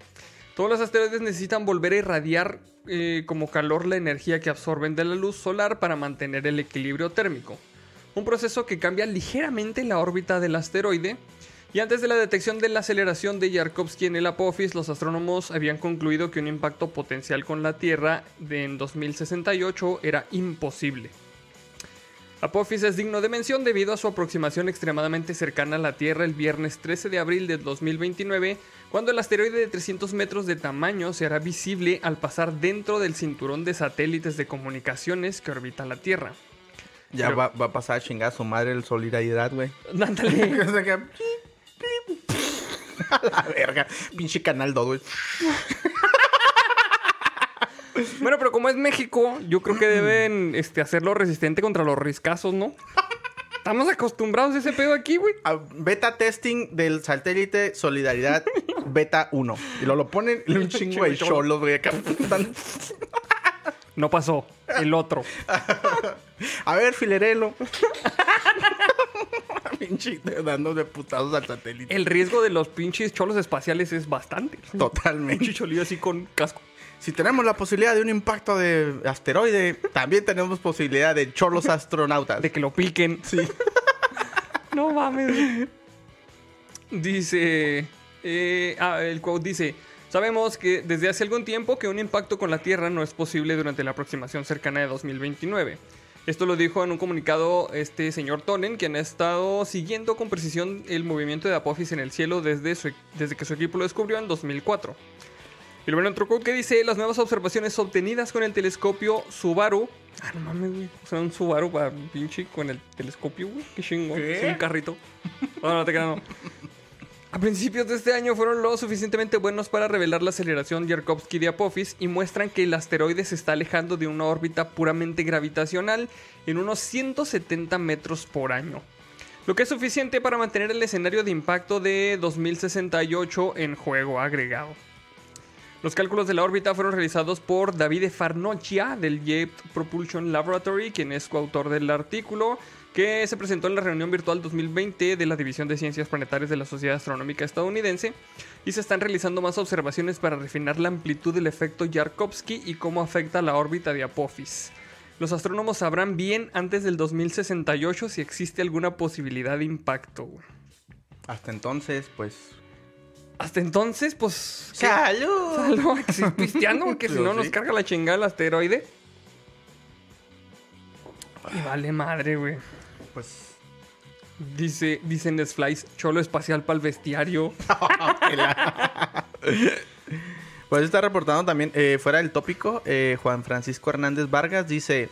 Todos los asteroides necesitan volver a irradiar eh, como calor la energía que absorben de la luz solar para mantener el equilibrio térmico. Un proceso que cambia ligeramente la órbita del asteroide. Y antes de la detección de la aceleración de Yarkovsky en el Apophis, los astrónomos habían concluido que un impacto potencial con la Tierra en 2068 era imposible. Apophis es digno de mención debido a su aproximación extremadamente cercana a la Tierra el viernes 13 de abril de 2029, cuando el asteroide de 300 metros de tamaño se hará visible al pasar dentro del cinturón de satélites de comunicaciones que orbita la Tierra. Ya Pero- va, va a pasar a chingar a su madre el solidaridad, güey. Ándale. A la verga. Pinche canal 2, güey. Bueno, pero como es México, yo creo que deben este, hacerlo resistente contra los riscazos, ¿no? Estamos acostumbrados a ese pedo aquí, güey. Beta testing del satélite Solidaridad Beta 1. Y lo, lo ponen y un chingo de cholos, güey. acá No pasó. El otro. A ver, filerelo. Pinche, dando de putados al satélite. El riesgo de los pinches cholos espaciales es bastante. Totalmente. Pinche cholillo así con casco. Si tenemos la posibilidad de un impacto de asteroide, también tenemos posibilidad de cholos astronautas. De que lo piquen. Sí. No mames. Dice. eh, ah, el quote dice. Sabemos que desde hace algún tiempo que un impacto con la Tierra no es posible durante la aproximación cercana de 2029. Esto lo dijo en un comunicado este señor Tonen, quien ha estado siguiendo con precisión el movimiento de Apophis en el cielo desde, su- desde que su equipo lo descubrió en 2004. Y luego otro quote que dice, las nuevas observaciones obtenidas con el telescopio Subaru... Ah, no mames, güey. O sea, un Subaru para pinche con el telescopio, güey. Qué chingón. Es un carrito. No, no te creas, no. A principios de este año fueron lo suficientemente buenos para revelar la aceleración Yarkovsky de Apophis y muestran que el asteroide se está alejando de una órbita puramente gravitacional en unos 170 metros por año. Lo que es suficiente para mantener el escenario de impacto de 2068 en juego agregado. Los cálculos de la órbita fueron realizados por Davide Farnocchia del Jet Propulsion Laboratory, quien es coautor del artículo que se presentó en la reunión virtual 2020 de la División de Ciencias Planetarias de la Sociedad Astronómica Estadounidense y se están realizando más observaciones para refinar la amplitud del efecto Yarkovsky y cómo afecta la órbita de Apophis. Los astrónomos sabrán bien antes del 2068 si existe alguna posibilidad de impacto. Hasta entonces, pues. Hasta entonces, pues... ¡Salud! Salud, pisteando, porque si no sí. nos carga la chingada el asteroide. Y vale madre, güey. Pues. Dice, dice Nesflies, cholo espacial para el bestiario. Pues está reportando también, eh, fuera del tópico, eh, Juan Francisco Hernández Vargas dice...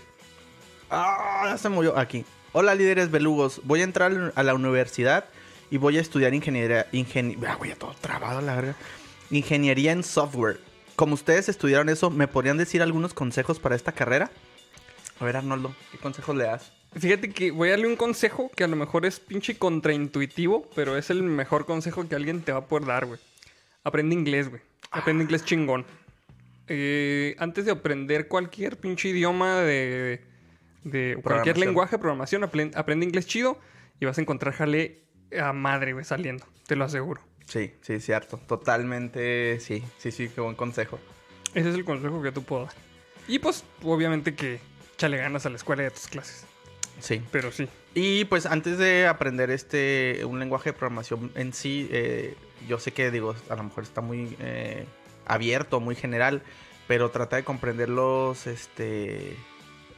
Ah, ya se murió aquí. Hola líderes belugos, voy a entrar a la universidad y voy a estudiar ingeniería... Ingeni ah, güey, ya todo trabado a la verga. Ingeniería en software. Como ustedes estudiaron eso, ¿me podrían decir algunos consejos para esta carrera? A ver, Arnoldo, ¿qué consejos le das? Fíjate que voy a darle un consejo que a lo mejor es pinche contraintuitivo, pero es el mejor consejo que alguien te va a poder dar, güey. Aprende inglés, güey. Aprende inglés chingón. Eh, antes de aprender cualquier pinche idioma de, de cualquier lenguaje de programación, apren- aprende inglés chido y vas a encontrar jale a madre, güey, saliendo. Te lo aseguro. Sí, sí, cierto. Totalmente, sí, sí, sí, qué buen consejo. Ese es el consejo que tú puedo dar. Y pues, obviamente que échale ganas a la escuela y a tus clases. Sí. Pero sí. Y pues antes de aprender este un lenguaje de programación en sí, eh, yo sé que digo, a lo mejor está muy eh, abierto, muy general, pero trata de comprender los, este,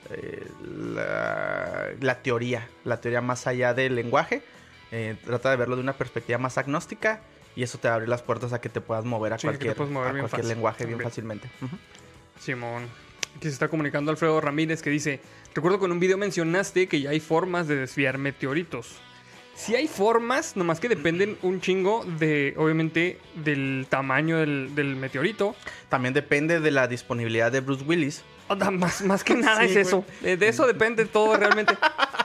eh, la, la teoría, la teoría más allá del lenguaje. Eh, trata de verlo de una perspectiva más agnóstica y eso te abre las puertas a que te puedas mover a Sí, que cualquier, puedes mover a bien cualquier fácil lenguaje bien fácilmente. Simón. Aquí se está comunicando Alfredo Ramírez que dice, recuerdo que en un video mencionaste que ya hay formas de desviar meteoritos. Si hay formas, nomás que dependen un chingo de, obviamente, del tamaño del, del meteorito. También depende de la disponibilidad de Bruce Willis. O Más, más que nada Sí, es güey. eso. De eso depende todo realmente.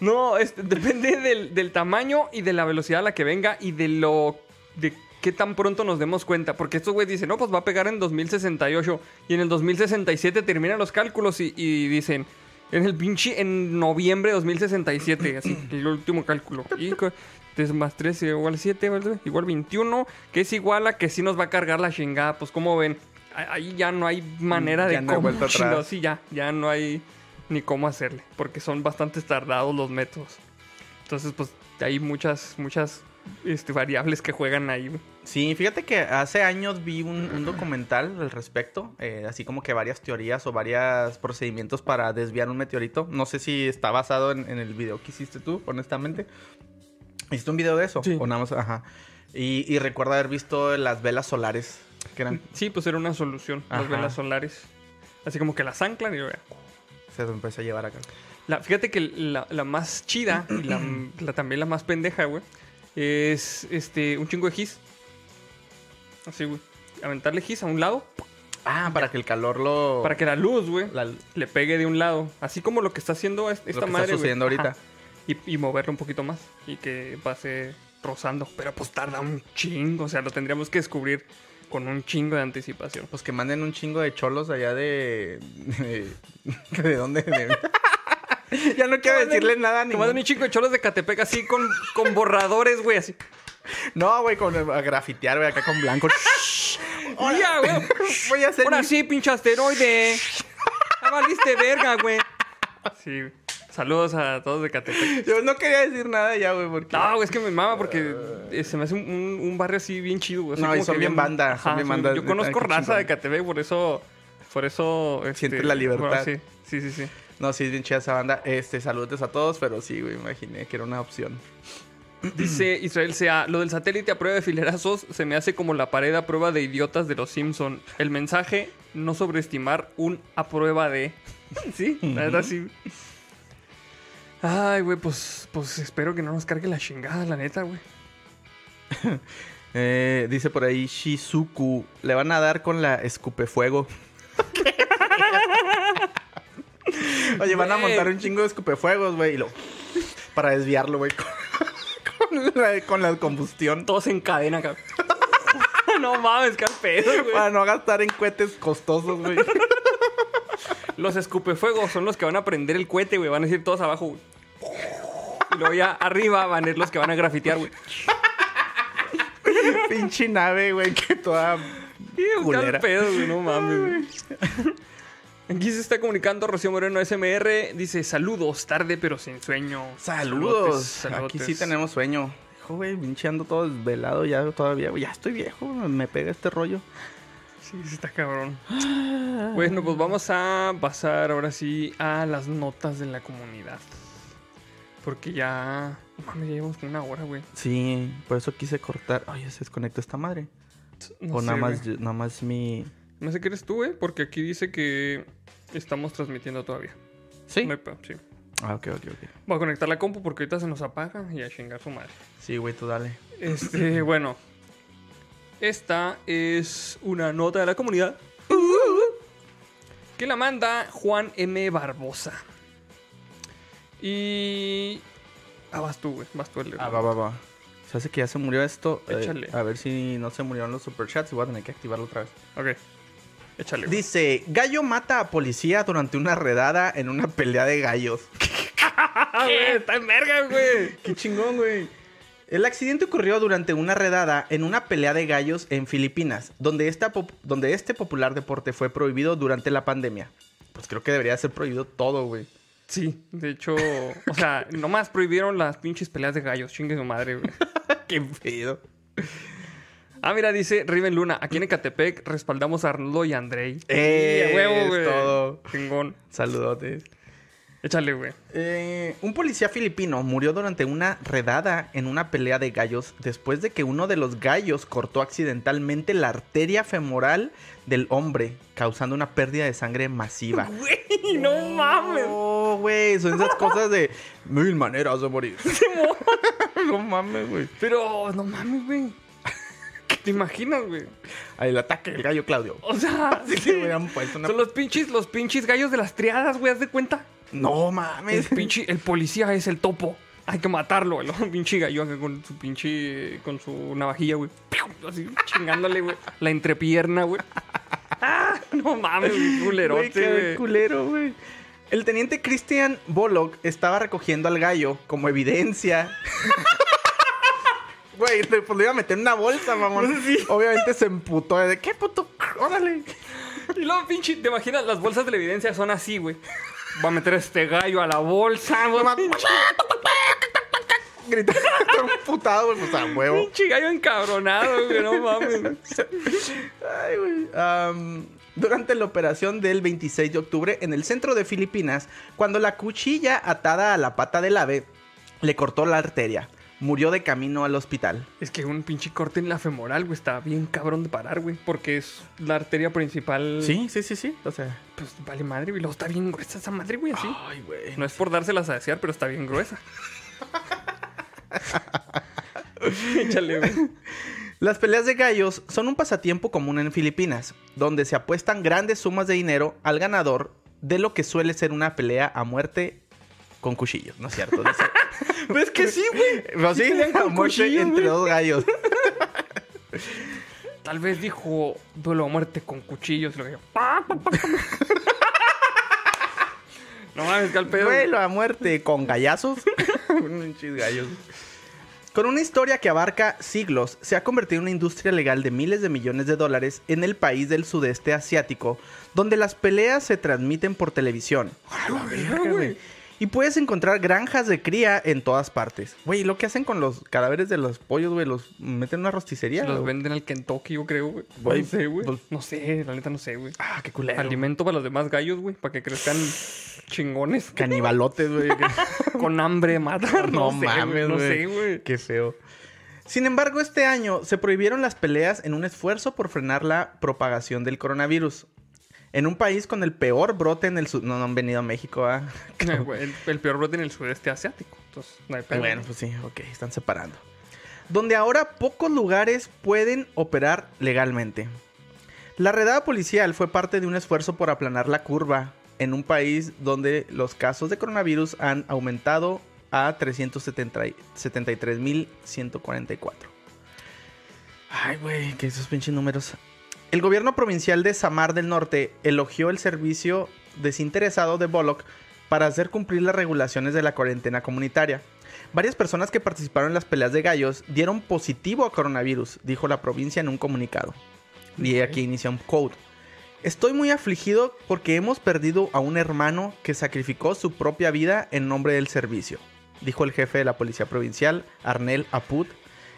No, este, depende del, del tamaño y de la velocidad a la que venga y de lo... de qué tan pronto nos demos cuenta. Porque estos güeyes dicen, no, pues va a pegar en 2068 y en el 2067 terminan los cálculos y, y dicen, en el pinche, en noviembre de 2067, así, el último cálculo. Y co- 3 más 3 igual 7, igual 21, que es igual a que sí nos va a cargar la chingada. Pues como ven, ahí ya no hay manera Ya de no hay cómo vuelta atrás. chingados, sí, ya, ya no hay ni cómo hacerle, porque son bastante tardados los métodos. Entonces, pues hay muchas, muchas este, variables que juegan ahí. Sí, fíjate que hace años vi un, un documental al respecto, eh, así como que varias teorías o varios procedimientos para desviar un meteorito. No sé si está basado en, en el video que hiciste tú, honestamente. ¿Hiciste un video de eso? Sí. O nada más, ajá. Y, y recuerdo haber visto las velas solares, que eran... Sí, pues era una solución, las Ajá. velas solares. Así como que las anclan y ya. Se empezó a llevar acá. La, fíjate que la, la más chida y la, la- también la más pendeja, güey, es este un chingo de gis. Así, güey. Aventarle gis a un lado Ah, para que el calor lo... para que la luz, güey, le pegue de un lado. Así como lo que está haciendo es- esta que está madre, güey. sucediendo ahorita. Ajá. Y, y moverlo un poquito más y que pase rozando. Pero pues tarda un chingo. O sea, lo tendríamos que descubrir con un chingo de anticipación. Pues que manden un chingo de cholos allá de... ¿De, de dónde? De, ya no quiero decirle nada ni Como de un chico de cholos de Catepec así con, con borradores, güey, así. No, güey, con a grafitear, güey, acá con blanco. Ya, güey. Voy a hacer Ahora mi- sí, pinche asteroide. Ya valiste verga, güey. Sí. Saludos a todos de Catepec. Yo no quería decir nada ya, güey, porque... No, güey, es que me mama porque eh, se me hace un, barrio así bien chido, güey. No, y son que bien banda, son bien banda. Yo conozco raza de Catepec, por eso... Por eso... este, Sientes la libertad. bueno, sí, sí, sí, sí. No, sí, es bien chida esa banda. Este, saludos a todos, pero sí, güey, imaginé que era una opción. Dice Israel Sea, lo del satélite a prueba de filerazos se me hace como la pared a prueba de idiotas de los Simpson. El mensaje, no sobreestimar un a prueba de... sí, la verdad sí. Ay, güey, pues, pues espero que no nos cargue la chingada, la neta, güey. Eh, dice por ahí Shizuku, le van a dar con la escupefuego. Oye, van a montar un chingo de escupefuegos, güey, y lo... Para desviarlo, güey, con, con la, con la combustión. Todos en cadena, cabrón. no mames, qué pedo, güey. Para no gastar en cohetes costosos, güey. Los escupefuegos son los que van a prender el cohete, güey. Van a ir todos abajo, güey. Luego ya arriba van a ir los que van a grafitear, güey. Pinche nave, güey, que toda culera. pedo, güey. No mames, güey. Aquí se está comunicando Rocío Moreno SMR. Dice, saludos, tarde pero sin sueño. Saludos. Aquí sí tenemos sueño. Hijo, güey, pinche ando todo desvelado ya todavía. Ya estoy viejo, me pega este rollo. Sí, sí está cabrón. Bueno, pues vamos a pasar ahora sí a las notas de la comunidad. Porque ya... Mames, ya llevamos una hora, güey. Sí, por eso quise cortar. Ay, se desconectó esta madre. No o nada sé, más, güey. nada más mi. No sé qué eres tú, güey, porque aquí dice que estamos transmitiendo todavía. Sí. Sí. Ah, ok, ok, ok. Voy a conectar la compu porque ahorita se nos apaga y a chingar su madre. Sí, güey, tú dale. Este, bueno. Esta es una nota de la comunidad. Que la manda Juan M. Barbosa. Y. Ah, vas tú, güey. Vas tú el Ah, va, va, va. Se hace que ya se murió esto. Eh, Échale. a ver si no se murieron los superchats y voy a tener que activarlo otra vez. Ok. Échale. güey. Dice: Gallo mata a policía durante una redada en una pelea de gallos. Güey, Está en verga, güey. Qué chingón, güey. El accidente ocurrió durante una redada en una pelea de gallos en Filipinas, donde, esta pop- donde este popular deporte fue prohibido durante la pandemia. Pues creo que debería ser prohibido todo, güey. Sí, de hecho. O sea, nomás prohibieron las pinches peleas de gallos. Chingue su madre, güey. Qué pedo. Ah, mira, dice Riven Luna. Aquí en Ecatepec respaldamos a Arnoldo y Andrei. Eh, Sí, a huevo, güey. todo. Chingón. Saludotes. Échale, güey. Eh, un policía filipino murió durante una redada en una pelea de gallos después de que uno de los gallos cortó accidentalmente la arteria femoral del hombre, causando una pérdida de sangre masiva. Güey, no mames. Oh, güey, son esas cosas de mil maneras de morir. no mames, güey. Pero, no mames, güey. ¿Te imaginas, güey? El ataque del gallo Claudio. O sea, sí. puesto una- son los pinches, los pinches gallos de las triadas, güey, haz de cuenta. No El mames. pinche, el policía es el topo. Hay que matarlo, el pinche gallo con su pinche, con su navajilla, güey. Así chingándole, güey. La entrepierna, güey. Ah, no mames, Güey, culerote, güey. culero, güey. El teniente Christian Bollock estaba recogiendo al gallo como evidencia. Güey, le- pues le iba a meter en una bolsa, mamón. Obviamente se emputó. De ¿qué puto? Órale. Y luego, pinche, ¿te imaginas? Las bolsas de la evidencia son así, güey. Va a meter este gallo a la bolsa, güey. Gritando, emputado, güey, pues a huevo. Pinche gallo encabronado, güey, no mames. Ay, güey. Durante la operación del 26 de octubre en el centro de Filipinas, cuando la cuchilla atada a la pata del ave le cortó la arteria, murió de camino al hospital. Es que un pinche corte en la femoral, güey, está bien cabrón de parar, güey. Porque es la arteria principal. Sí, sí, sí, sí. O sea. Pues vale madre, güey. Luego está bien gruesa esa madre, güey, así. Ay, güey. No es por dárselas a desear, pero está bien gruesa. Échale, güey. Las peleas de gallos son un pasatiempo común en Filipinas, donde se apuestan grandes sumas de dinero al ganador de lo que suele ser una pelea a muerte con cuchillos, ¿no es cierto? Dice- ¿Ves que sí, güey? Pero sí, pelean a muerte entre dos gallos. Tal vez dijo duelo a muerte con cuchillos. y lo dijo. No mames, cal pedo. Duelo a muerte con gallazos. Gallos. Con una historia que abarca siglos, se ha convertido en una industria legal de miles de millones de dólares en el país del sudeste asiático, donde las peleas se transmiten por televisión. verga, güey. Y puedes encontrar granjas de cría en todas partes. Güey, ¿y lo que hacen con los cadáveres de los pollos, güey, los meten en una rosticería. Se los venden al Kentucky, yo creo, güey. No sé, güey. No sé, la neta no sé, güey. Ah, qué culero. Alimento para los demás gallos, güey, para que crezcan chingones. Canibalotes, güey. Con hambre matar. No No, sé, mames, güey. No sé, güey. Qué feo. Sin embargo, este año se prohibieron las peleas en un esfuerzo por frenar la propagación del coronavirus. En un país con el peor brote en el sur... No, no han venido a México, ¿ah? Eh, El, el peor brote en el sudeste asiático. Entonces, no hay pedo. Bueno, pues sí, ok, están separando. Donde ahora pocos lugares pueden operar legalmente. La redada policial fue parte de un esfuerzo por aplanar la curva en un país donde los casos de coronavirus han aumentado a 373.144. Ay, güey, que esos pinches números. El gobierno provincial de Samar del Norte elogió el servicio desinteresado de Bollock para hacer cumplir las regulaciones de la cuarentena comunitaria. Varias personas que participaron en las peleas de gallos dieron positivo a coronavirus, dijo la provincia en un comunicado. Y aquí inicia un quote. Estoy muy afligido porque hemos perdido a un hermano que sacrificó su propia vida en nombre del servicio, dijo el jefe de la policía provincial, Arnel Aput,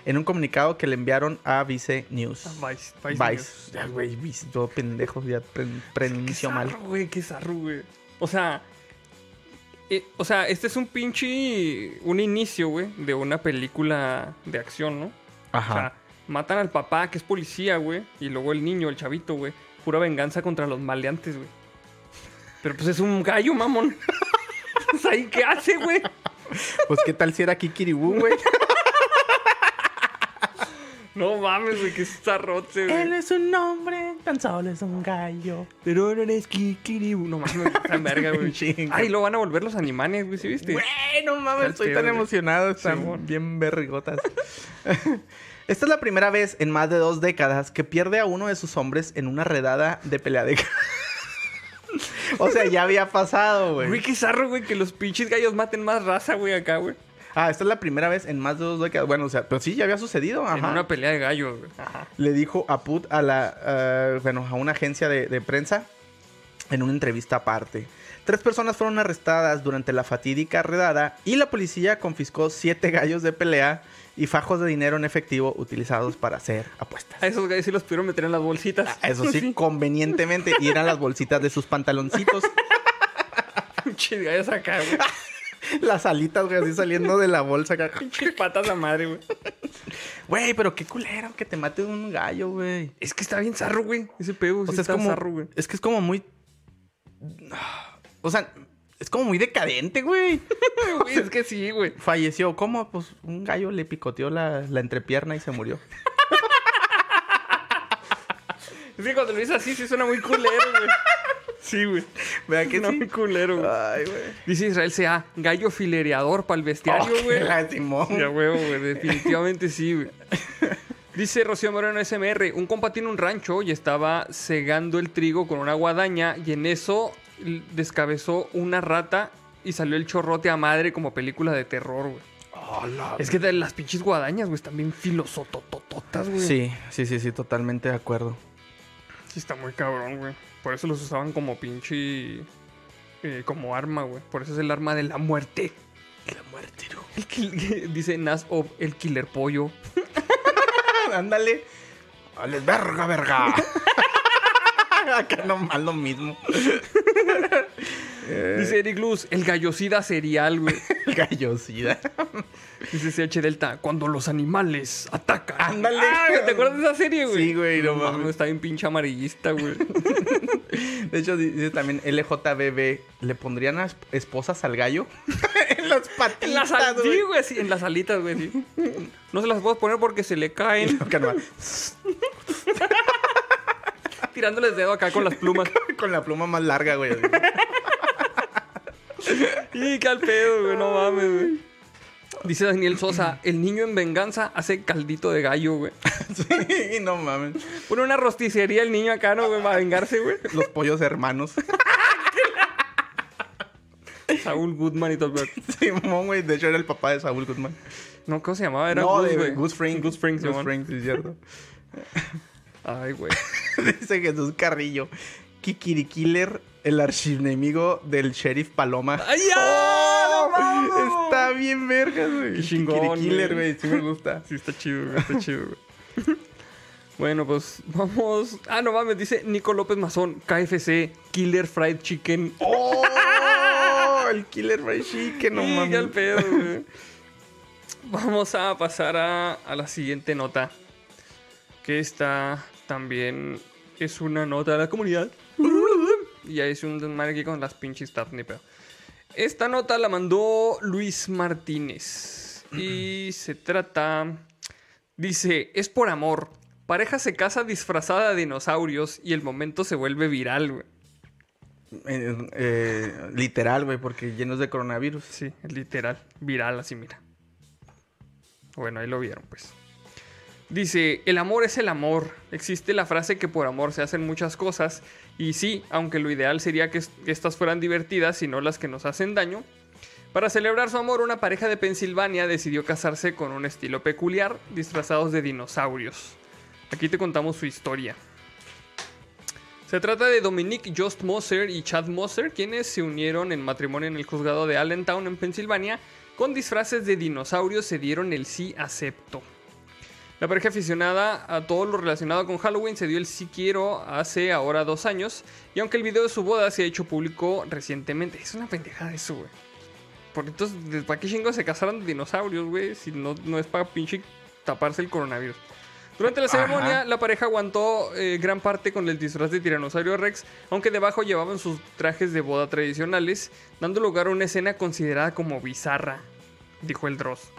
en un comunicado que le enviaron a Vice News. Vice. Vice. Vice. Ya, güey, Vice, todo pendejo, ya pronunció mal. güey, qué zarro, güey. O sea, eh, o sea, este es un pinche, un inicio, güey, de una película de acción, ¿no? O sea, matan al papá, que es policía, güey, y luego el niño, el chavito, güey. Pura venganza contra los maleantes, güey. Pero pues es un gallo, mamón. O sea, ¿y qué hace, güey? Pues qué tal si era Kikiribú, güey. No mames, güey, que es zarrote, güey. es un hombre, tan solo es un gallo. Pero no eres Kikiribu. No mames, está en verga, güey. Ay, lo van a volver los animales, güey, ¿sí viste? Bueno, mames, Qué estoy tan güey. emocionado. Están bien vergotas. Esta es la primera vez en más de dos décadas que pierde a uno de sus hombres en una redada de pelea de... o sea, ya había pasado, Güey, güey. qué zarro, güey, que los pinches gallos maten más raza, güey, acá, güey. Ah, esta es la primera vez en más de dos décadas. Bueno, o sea, pero sí, ya había sucedido. En Ajá. una pelea de gallos, güey. Ajá. le dijo a Put a la eh, bueno a una agencia de, de prensa en una entrevista aparte. Tres personas fueron arrestadas durante la fatídica redada y la policía confiscó siete gallos de pelea y fajos de dinero en efectivo utilizados para hacer apuestas. A esos gallos sí los pudieron meter en las bolsitas. Eso sí, convenientemente. Y eran las bolsitas de sus pantaloncitos. Pinches gallos acá, güey. las alitas, güey, así saliendo de la bolsa. acá. Pinches patas a madre, güey. Güey, pero qué culero que te mate un gallo, güey. Es que está bien zarro, güey. Ese pedo, O sí sea, es está como. zarro, güey. Es que es como muy. O sea, es como muy decadente, güey. Güey, es que sí, güey. Falleció. ¿Cómo? Pues un gallo le picoteó la, la entrepierna y se murió. Es que cuando lo dices así, sí suena muy culero, güey. Sí, güey. Vea que Suena sí. muy culero, güey. Ay, güey. Dice Israel sea gallo filereador para el bestiario, Oh, güey. Ya, huevo, güey. Definitivamente sí, güey. Dice Rocío Moreno SMR, un compa tiene un rancho y estaba segando el trigo con una guadaña y en eso descabezó una rata y salió el chorrote a madre como película de terror, güey. Hola. Es que de las pinches guadañas, güey, están bien filosototototas, güey. Sí, sí, sí, sí, totalmente de acuerdo. Sí, está muy cabrón, güey. Por eso los usaban como pinche... eh, como arma, güey. Por eso es el arma de la muerte. La muerte, ¿no? El kill- dice Nas of el killer pollo. Ándale. Vale, verga, verga. Acá nomás lo mismo. Dice Eric Luz, el gallocida serial, güey. Gallosida. Dice CH Delta, cuando los animales atacan. Ándale. Ah, ¿Te acuerdas de esa serie, güey? Sí, güey, no mames. Está bien pinche amarillista, güey. De hecho, dice también LJBB. ¿Le pondrían a esp- esposas al gallo? en las patitas, en las sí, güey, sí, en las alitas, güey, sí. No se las puedo poner porque se le caen. Tirándoles dedo acá con las plumas. Con la pluma más larga, güey. Y qué al pedo, güey, no mames, güey. Dice Daniel Sosa, el niño en venganza hace caldito de gallo, güey. sí, no mames. Pone una rosticería el niño acá, ¿no, güey? Para vengarse, güey. Los pollos hermanos. Saúl Goodman y todo el. Simón, güey. De hecho, era el papá de Saúl Goodman. No, ¿cómo se llamaba? Era no, de güey. Gus Simón. Fring, sí, es cierto. Ay, güey. Dice Jesús Carrillo. Kikiri Killer, el archienemigo del sheriff Paloma. ¡Ay, ya! ¡No ¡Oh! Está bien verga, güey. Qué chingón, Killer, güey. Sí me gusta. Sí, está chido, güey. Está chido, güey. Bueno, pues vamos. Ah, no mames, dice Nico López Mazón, KFC, Killer Fried Chicken. ¡Oh! El Killer Fried Chicken, no mames. al pedo, güey. Vamos a pasar a, a la siguiente nota. Que esta también es una nota de la comunidad. Y ya hice un desmadre aquí con las pinches tabs, ni pedo. Esta nota la mandó Luis Martínez. Y se trata. Dice: Es por amor. Pareja se casa disfrazada de dinosaurios y el momento se vuelve viral, güey. Eh, eh, literal, güey, porque llenos de coronavirus. Sí, literal. Viral, así mira. Bueno, ahí lo vieron, pues. Dice, el amor es el amor. Existe la frase que por amor se hacen muchas cosas. Y sí, aunque lo ideal sería que, est- que estas fueran divertidas y no las que nos hacen daño. Para celebrar su amor, una pareja de Pensilvania decidió casarse con un estilo peculiar, disfrazados de dinosaurios. Aquí te contamos su historia. Se trata de Dominique Jost Moser y Chad Moser, quienes se unieron en matrimonio en el juzgado de Allentown, en Pensilvania, con disfraces de dinosaurios se dieron el sí acepto. La pareja aficionada a todo lo relacionado con Halloween se dio el sí quiero hace ahora dos años, y aunque el video de su boda se ha hecho público recientemente, es una pendejada eso, güey. Porque entonces, ¿para qué chingos se casaron de dinosaurios, güey? Si no, no es para pinche taparse el coronavirus. Durante la ceremonia, Ajá. la pareja aguantó eh, gran parte con el disfraz de Tiranosaurio Rex, aunque debajo llevaban sus trajes de boda tradicionales, dando lugar a una escena considerada como bizarra, dijo el Dross.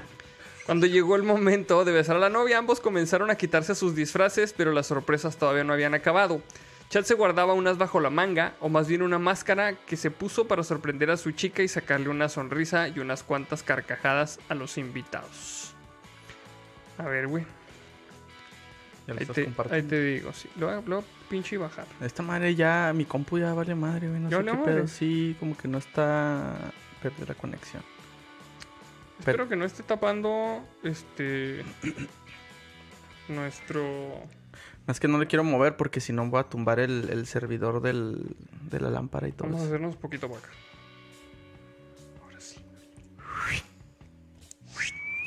Cuando llegó el momento de besar a la novia, ambos comenzaron a quitarse sus disfraces, pero las sorpresas todavía no habían acabado. Chad se guardaba unas bajo la manga, o más bien una máscara que se puso para sorprender a su chica y sacarle una sonrisa y unas cuantas carcajadas a los invitados. A ver, güey. Ya lo Ahí estás te, ahí te digo, sí. Lo pinche bajar. Esta madre ya, mi compu ya vale madre, güey. No ¿Ya sé qué madre? pedo. Sí, como que no está. Perder la conexión. Espero que no esté tapando este nuestro Es que no le quiero mover porque si no voy a tumbar el, el servidor del, de la lámpara y todo Vamos a hacernos un poquito acá. Ahora sí.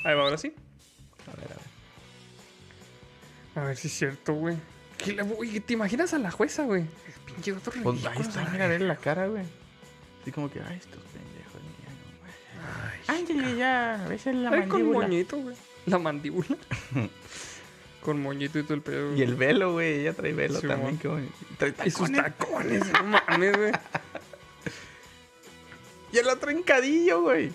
Ahí va, ahora sí. A ver, a ver. A ver si es cierto, güey. ¿Qué la- Uy, ¿te imaginas a la jueza, güey? Pinche otro Pues ahí está, mira, la cara, güey. Así como que, ay, estos Ángel, ya, a veces la Ay, con mandíbula. moñito, güey. La mandíbula. con moñito y todo el pedo. Y el velo, güey, ella trae velo Sí, también. qué bonito. Trae Y sus tacones. tacones, no mames, güey. Y el otro encadillo, güey.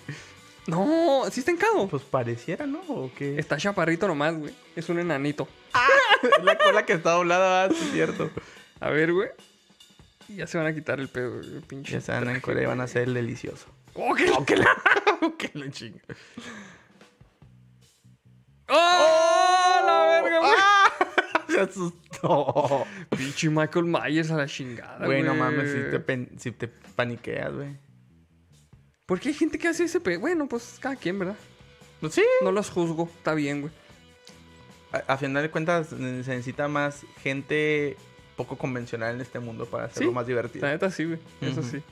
No, ¿sí está encado? Pues pareciera, ¿no? ¿O qué? Está chaparrito nomás, güey. Es un enanito. la cola que está doblada, ah, sí, es cierto. A ver, güey. Ya se van a quitar el pedo, güey, pinche. Ya saben, en Corea van a ser el delicioso. ¡Oh, qué ¡Oh, que la, que la chinga! ¡Oh! ¡La verga, güey! ¡Ah! Se asustó. Pinche Michael Myers a la chingada, güey. Güey, no mames, si te, pen- si te paniqueas, güey. ¿Por qué hay gente que hace ese pedo? Bueno, pues cada quien, ¿verdad? Pues sí. No los juzgo. Está bien, güey. A, a final de cuentas, se necesita más gente poco convencional en este mundo para hacerlo Sí, más divertido. La neta sí, güey. Eso Ujú. sí.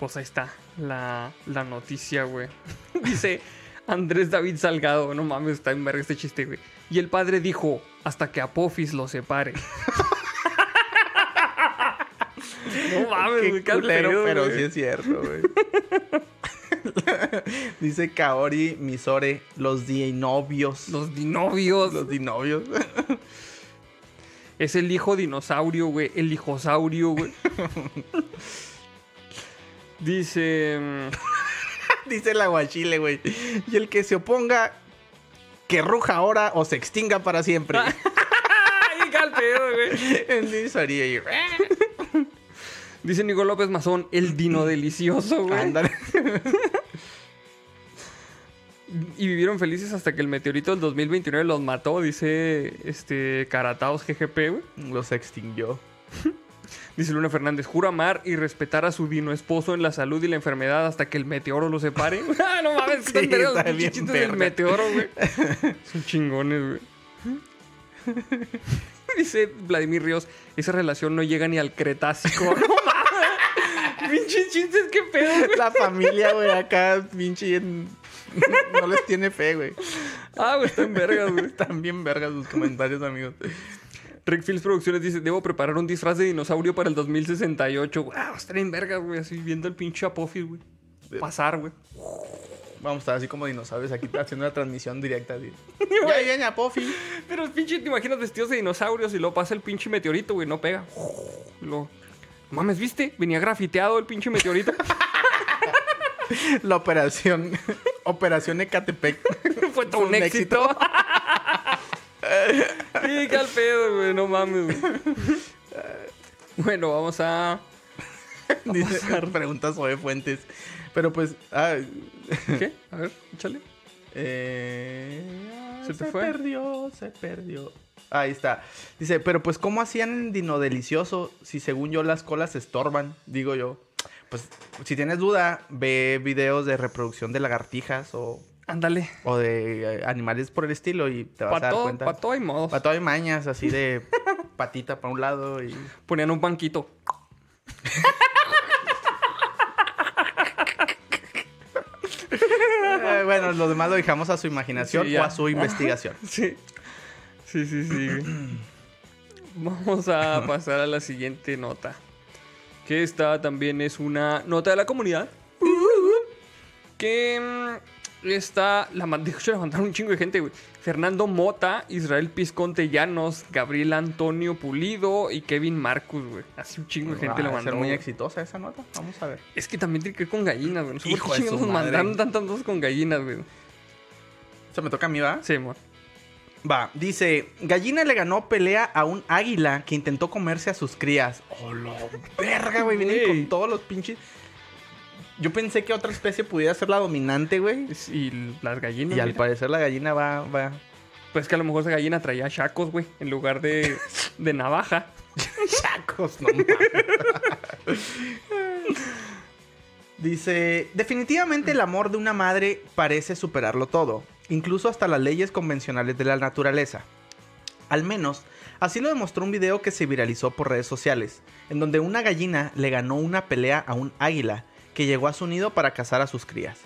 Pues ahí está la, la noticia, güey. Dice Andrés David Salgado. No mames, está en verga este chiste, güey. Y el padre dijo, hasta que Apophis lo separe. no mames, Qué güey. culero, pero güey. sí es cierto, güey. Dice Kaori Misore, los dinovios. Los dinovios. Los dinovios. Es el hijo dinosaurio, güey. El hijosaurio, güey. Dice... Dice el aguachile, güey. Y el que se oponga, que ruja ahora o se extinga para siempre. ¡Ay, qué al pedo, güey! Dice Nico López Mazón, el dino delicioso, güey. Ándale. Y vivieron felices hasta que el meteorito del 2029 los mató, dice este Carataos GGP, güey. Los extinguió. Dice Luna Fernández, juro amar y respetar a su dino esposo en la salud y la enfermedad hasta que el meteoro lo separe. ah, no mames, Sí, están los chistes del meteoro, güey. Son chingones, güey. Dice Vladimir Ríos, esa relación no llega ni al Cretácico. no mames. Pinches chistes, qué pedo, güey. La familia, güey, acá, pinche. en- No les tiene fe, güey. Ah, güey, están vergas, güey. Están bien vergas sus comentarios, amigos. Rick Fields Producciones dice, debo preparar un disfraz de dinosaurio para el 2068. Wow, estar en vergas, güey. Así viendo el pinche Apophis, güey. Pasar, güey. Vamos a estar así como dinosaurios aquí haciendo una transmisión directa. Así. ya viene Apofi. Pero el pinche, te imaginas vestidos de dinosaurios y luego pasa el pinche meteorito, güey. No pega. Luego, mames, ¿viste? Venía grafiteado el pinche meteorito. La operación. operación Ecatepec. Fue todo un un éxito. Sí, qué al pedo, güey. No mames, güey. Bueno, vamos a... Dice, pregunta sobre Fuentes. Pero pues. ah, ¿Qué? A ver, échale. eh, ¿Se se te fue? perdió, se perdió. Ahí está. Dice, pero pues, ¿cómo hacían en Dino Delicioso si según yo las colas estorban? Digo yo. Pues, si tienes duda, ve videos de reproducción de lagartijas o, Ándale. o de eh, animales por el estilo y te vas a Para dar cuenta. pa' todo hay modos. Para todo hay mañas, así de patita para un lado y... Ponían un banquito. Eh, bueno, lo demás lo dejamos a su imaginación Sí, o a su investigación. Sí. Sí, sí, sí. Vamos a pasar a la siguiente nota. Que esta también es una nota de la comunidad. Que mm, está. La man- de hecho, la mandaron un chingo de gente, güey. Fernando Mota, Israel Pisconte Llanos, Gabriel Antonio Pulido y Kevin Marcus, güey. Así un chingo de gente Va lo a ser mandó. muy güey. exitosa esa nota. Vamos a ver. Es que también tiene que ver con gallinas, güey. No sé por qué chingados mandaron tantas cosas con gallinas, güey. ¿Se me toca a mí, va? Sí, amor. Va, dice, gallina le ganó pelea a un águila que intentó comerse a sus crías. Oh, lo verga, güey, vienen con todos los pinches... Yo pensé que otra especie pudiera ser la dominante, güey. Y las gallinas. Y al mira. parecer la gallina va, va... Pues que a lo mejor esa gallina traía chacos, güey, en lugar de, de navaja. Chacos, no mames. Dice, definitivamente el amor de una madre parece superarlo todo, incluso hasta las leyes convencionales de la naturaleza. Al menos, así lo demostró un video que se viralizó por redes sociales, en donde una gallina le ganó una pelea a un águila que llegó a su nido para cazar a sus crías.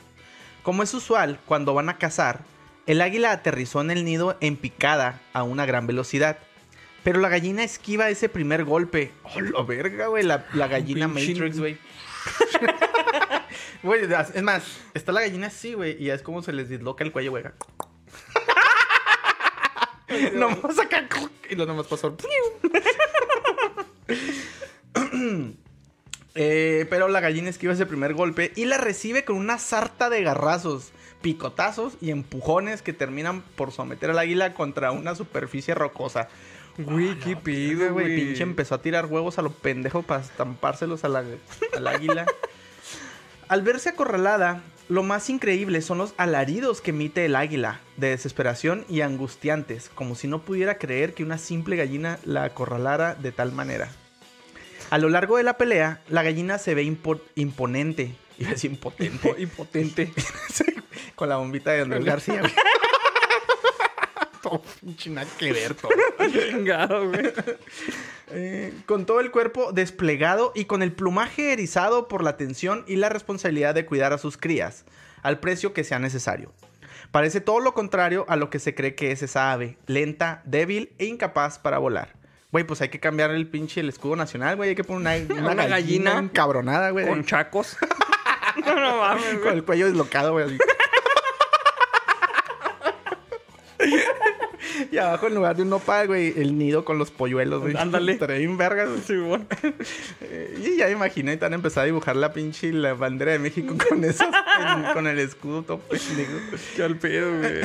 Como es usual, cuando van a cazar, el águila aterrizó en el nido en picada a una gran velocidad. Pero la gallina esquiva ese primer golpe. ¡Oh, la verga, güey! La, la gallina Matrix, güey. Güey, es más, está la gallina así, güey, y es como se les disloca el cuello, güey. nomás acá, y lo nomás pasó. Eh, pero la gallina esquiva ese primer golpe y la recibe con una sarta de garrazos, picotazos y empujones que terminan por someter al águila contra una superficie rocosa. Güey, qué pedo, Verga, güey. Pinche empezó a tirar huevos a lo pendejo para estampárselos a la- al águila. Al verse acorralada, lo más increíble son los alaridos que emite el águila, de desesperación y angustiantes, como si no pudiera creer que una simple gallina la acorralara de tal manera. A lo largo de la pelea, la gallina se ve impo- imponente. Iba a decir impotente. Impo- Impotente. Con la bombita de Andrés García. güey. todo pinche nada que ver todo. Chingado, güey. Eh, con todo el cuerpo desplegado y con el plumaje erizado por la tensión y la responsabilidad de cuidar a sus crías, al precio que sea necesario. Parece todo lo contrario a lo que se cree que es esa ave, lenta, débil e incapaz para volar. Güey, pues hay que cambiar el pinche el escudo nacional, güey. Hay que poner una, una, Una gallina, encabronada, güey. Con chacos. no, no mames, Con el cuello deslocado, güey. así. y abajo, en lugar de un nopal, güey, el nido con los polluelos, güey. Ándale. Bien vergas. Sí. Eh, Y ya me imaginé, te han empezado a dibujar la pinche la bandera de México con esos, con el escudo todo pendejo. Qué al pedo, güey.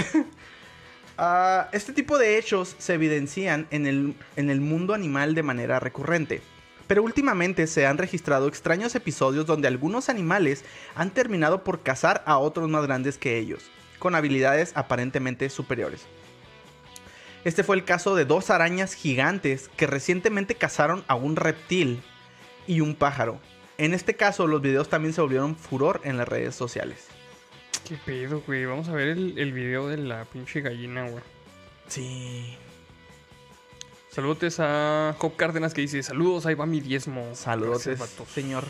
Ah, este tipo de hechos se evidencian en el, en el mundo animal de manera recurrente. Pero últimamente se han registrado extraños episodios donde algunos animales han terminado por cazar a otros más grandes que ellos, con habilidades aparentemente superiores. Este fue el caso de dos arañas gigantes que recientemente cazaron a un reptil y un pájaro. En este caso, los videos también se volvieron furor en las redes sociales. ¿Qué pedo, güey? Vamos a ver el, el video de la pinche gallina, güey. Sí. Saludos a Job Cárdenas que dice: Saludos, ahí va mi diezmo. Saludos, señor.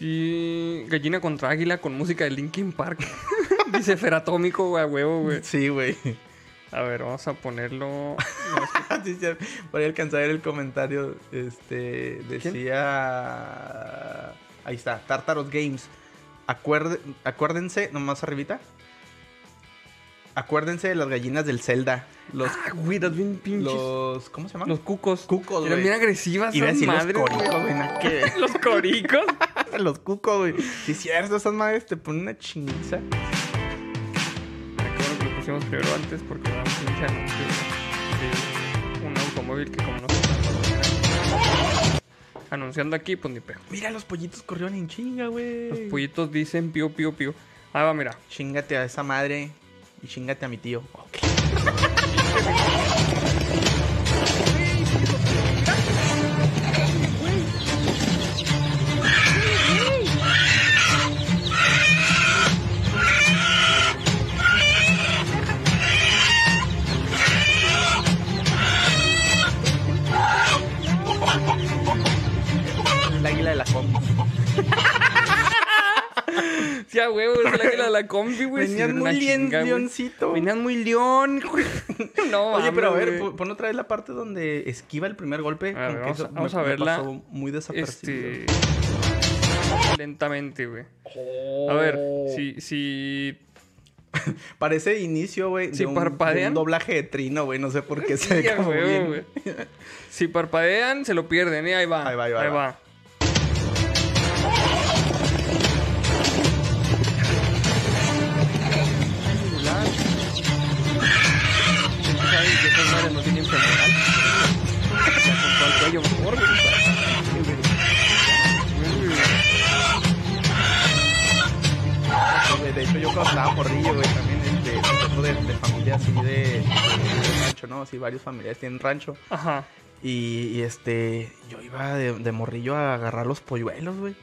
Y gallina contra águila con música de Linkin Park. dice Feratómico, güey, a huevo, güey. Sí, güey. A ver, vamos a ponerlo. No, es que- Por ahí alcanzar a ver el comentario. Este. Decía. Ahí está, Tartaros Games. Acuerde- acuérdense, nomás arribita. Acuérdense de las gallinas del Zelda. Los. Ah, güey, bien pinches. Los, los ¿Cómo se llaman? cucos. cucos, Eran güey. bien agresivas, Iba a decir los coricos, güey. Los coricos. los cucos, güey. Si es cierto, esas madres te ponen una chingiza. Qué bueno que lo pusimos primero antes porque era un pinche anuncio de un automóvil que como no se Anunciando aquí, pues ni pedo. Mira, los pollitos corrieron en chinga, güey. Los pollitos dicen pío, pío, pío. Ahí va, mira. Chingate a esa madre y chingate a mi tío. El Sí, a huevo, es la combi, güey. Venían muy güey. leoncito. Venían muy león, güey. No, Oye, pero a ver, pon- otra vez la parte donde esquiva el primer golpe. A ver, vamos a- eso vamos me- a me verla. pasó muy desapercibido. Este. Lentamente, güey. A ver, si, si Parece inicio, güey, de, Si un- de parpadean. un doblaje de trino, güey. No sé por qué se ve como bien. Si parpadean, se lo pierden, ¿eh? Ahí va. Ahí va, ahí va, ahí va. No femoral? Ya con todo el cuello mejor, güey. Güey, De hecho, yo cuando estaba morrillo, güey, también este, nosotros de, de familia así de, de rancho, ¿no? Así varios familiares tienen rancho. Ajá. Y, y, este, yo iba de, de morrillo a agarrar los polluelos, güey.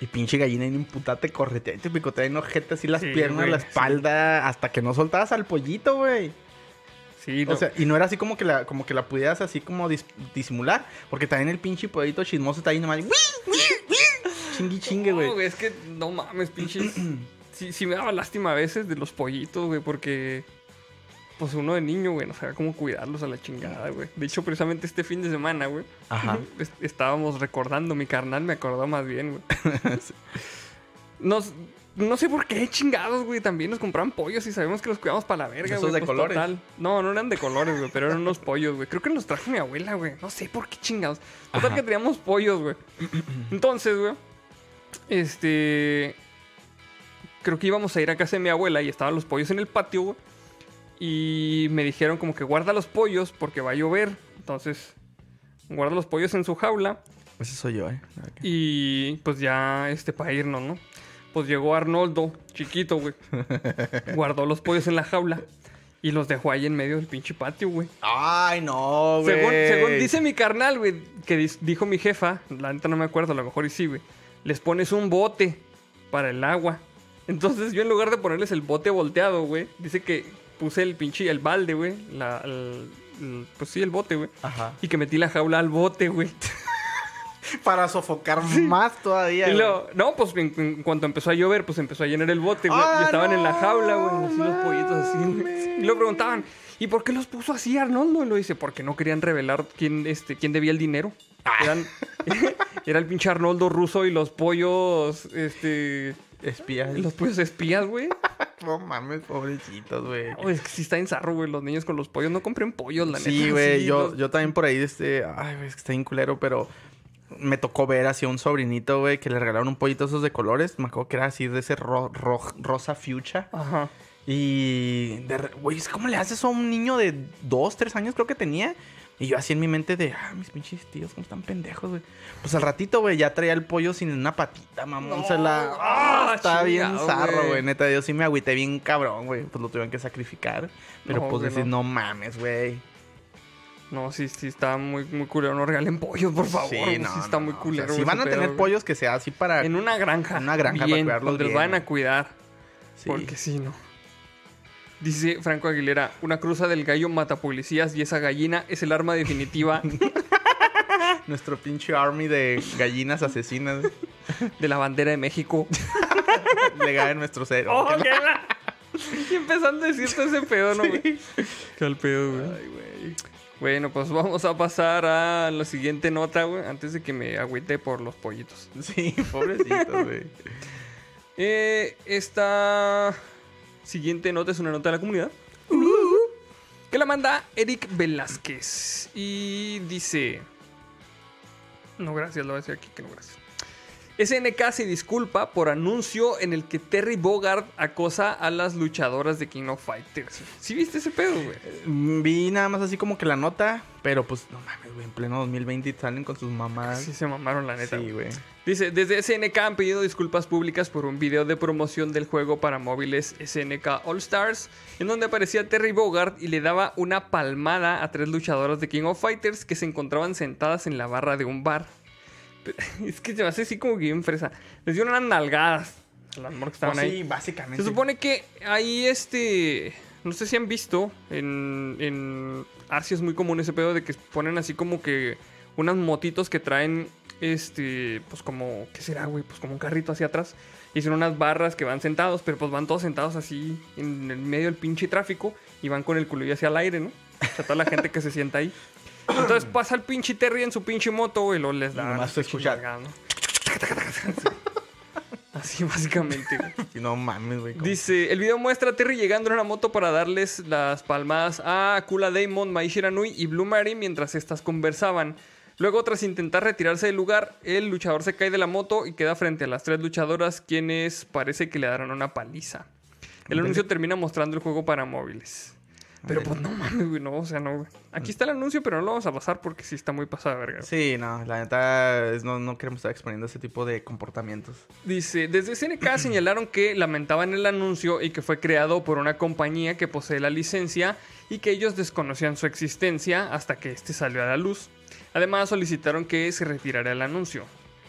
Y pinche gallina en un putate corretea y te picotea en ojete así las Sí, piernas, güey, la sí. espalda, hasta que no soltabas al pollito, güey. Sí, no. O sea, y no era así como que la, como que la pudieras así como dis- disimular. Porque también el pinche pollito chismoso está ahí nomás. ¡Wii, wii, wii! Chingue, chingue, güey. No, es que no mames, pinches. sí, sí me daba lástima a veces de los pollitos, güey, porque. Pues uno de niño, güey, no sabía cómo cuidarlos a la chingada, güey. De hecho, precisamente este fin de semana, güey. Ajá. est- Estábamos recordando, mi carnal me acordó más bien, güey. Nos, no sé por qué chingados, güey. También nos compraban pollos y sabemos que los cuidamos para la verga, güey. de pues, colores. total. No, no eran de colores, güey, pero eran unos pollos, güey. Creo que nos trajo mi abuela, güey. No sé por qué chingados. Total Ajá. que teníamos pollos, güey. Entonces, güey. Este. Creo que íbamos a ir a casa de mi abuela y estaban los pollos en el patio, güey. Y me dijeron como que guarda los pollos porque va a llover. Entonces, guarda los pollos en su jaula. Ese soy yo, eh. Y pues ya, este, para irnos, ¿no? Pues llegó Arnoldo, chiquito, güey. Guardó los pollos en la jaula y los dejó ahí en medio del pinche patio, güey. Ay, no, güey. Según, según dice mi carnal, güey, que dijo mi jefa, la neta no me acuerdo, a lo mejor y sí, güey. Les pones un bote para el agua. Entonces yo en lugar de ponerles el bote volteado, güey, dice que puse el pinche, el balde, güey. la- el- el- pues sí, el bote, güey. Ajá. Y que metí la jaula al bote, güey. Para sofocar más todavía. Y no, pues en, en cuanto empezó a llover, pues empezó a llenar el bote, güey. ¡Ah, y estaban en la no jaula, güey. Así los pollitos así, güey. mames! Y luego preguntaban, ¿y por qué los puso así Arnoldo? Y lo dice, porque no querían revelar quién, este, quién debía el dinero. Ah. Eran, era el pinche Arnoldo ruso y los pollos, este, Espías. los pollos espías, güey. No mames, pobrecitos, güey. Oh, es que sí está en zarro, güey, los niños con los pollos. No compren pollos, la neta. Sí, güey. Sí, yo, los- yo también por ahí, este. Ay, güey, es que está bien culero, pero. Me tocó ver así a un sobrinito, güey, que le regalaron un pollito esos de colores. Me acuerdo que era así de ese ro- ro- rosa fucha. Ajá. Y. Güey, ¿cómo le haces a un niño de dos, tres años, creo que tenía? Y yo así en mi mente de, ah, mis pinches tíos, cómo están pendejos, güey. Pues al ratito, güey, ya traía el pollo sin una patita, mamón. No. Se la. Ah, está bien zarro, güey. Neta, yo sí me agüité bien cabrón, güey. Pues lo tuvieron que sacrificar. Pero No, pues decir, no. no mames, güey. No, sí, sí, está muy, muy culero. No regalen pollos, por favor. Sí, está muy no. O sea, culero. si van a tener pollos, que sea así para. En una granja. En una granja para cuidarlos Donde los bien, vayan a cuidar. Sí. Porque sí, no. Dice Franco Aguilera, una cruza del gallo mata policías y esa gallina es el arma definitiva Nuestro pinche army de gallinas asesinas. de la bandera de México. Legada en nuestro cero. ¡Oh, qué la- Y empezando a decirte ese pedo, ¿no, güey? Qué al pedo, güey. Ay, güey. Bueno, pues vamos a pasar a la siguiente nota, güey, antes de que me agüite por los pollitos. Sí, pobrecitos, güey. Eh, esta siguiente nota es una nota de la comunidad. Que la manda Eric Velázquez. Y dice... No, gracias, lo voy a decir aquí que no, gracias. SNK se disculpa por anuncio en el que Terry Bogard acosa a las luchadoras de King of Fighters. ¿Sí viste ese pedo, güey? Mm, Vi nada más así como que la nota, pero pues no mames, güey, en pleno 2020 salen con sus mamás. Sí se mamaron la neta. Sí, güey. güey. Dice, desde SNK han pedido disculpas públicas por un video de promoción del juego para móviles SNK All Stars, en donde aparecía Terry Bogard y le daba una palmada a tres luchadoras de King of Fighters que se encontraban sentadas en la barra de un bar. Es que se me hace así como que bien fresa. Les dieron unas nalgadas a las morras que estaban ahí. sí, básicamente. Se supone que ahí este. No sé si han visto. En, en Arceus es muy común ese pedo de que ponen así como que unas motitos que traen. Este. Pues como. ¿Qué será, güey? Pues como un carrito hacia atrás. Y son unas barras que van sentados, pero pues van todos sentados así en el medio del pinche tráfico. Y van con el culillo hacia el aire, ¿no? O sea, toda la gente que se sienta ahí. Entonces pasa el pinche Terry en su pinche moto, güey, y luego les da. Nomás unas se escucha. pinches nalgadas, ¿no? Así básicamente, no mames, güey. Dice, el video muestra a Terry llegando en una moto para darles las palmadas a Kula Daemon, Mai Shiranui y Blue Mary mientras estas conversaban. Luego, tras intentar retirarse del lugar, el luchador se cae de la moto y queda frente a las tres luchadoras, quienes parece que le darán una paliza. El anuncio termina mostrando el juego para móviles. Pero pues no mames, güey, no, o sea, no, güey. Aquí está el anuncio, pero no lo vamos a pasar porque sí está muy pasada, verga. güey. Sí, no, la neta es- no, no queremos estar exponiendo ese tipo de comportamientos. Dice, desde SNK señalaron que lamentaban el anuncio y que fue creado por una compañía que posee la licencia y que ellos desconocían su existencia hasta que este salió a la luz. Además solicitaron que se retirara el anuncio.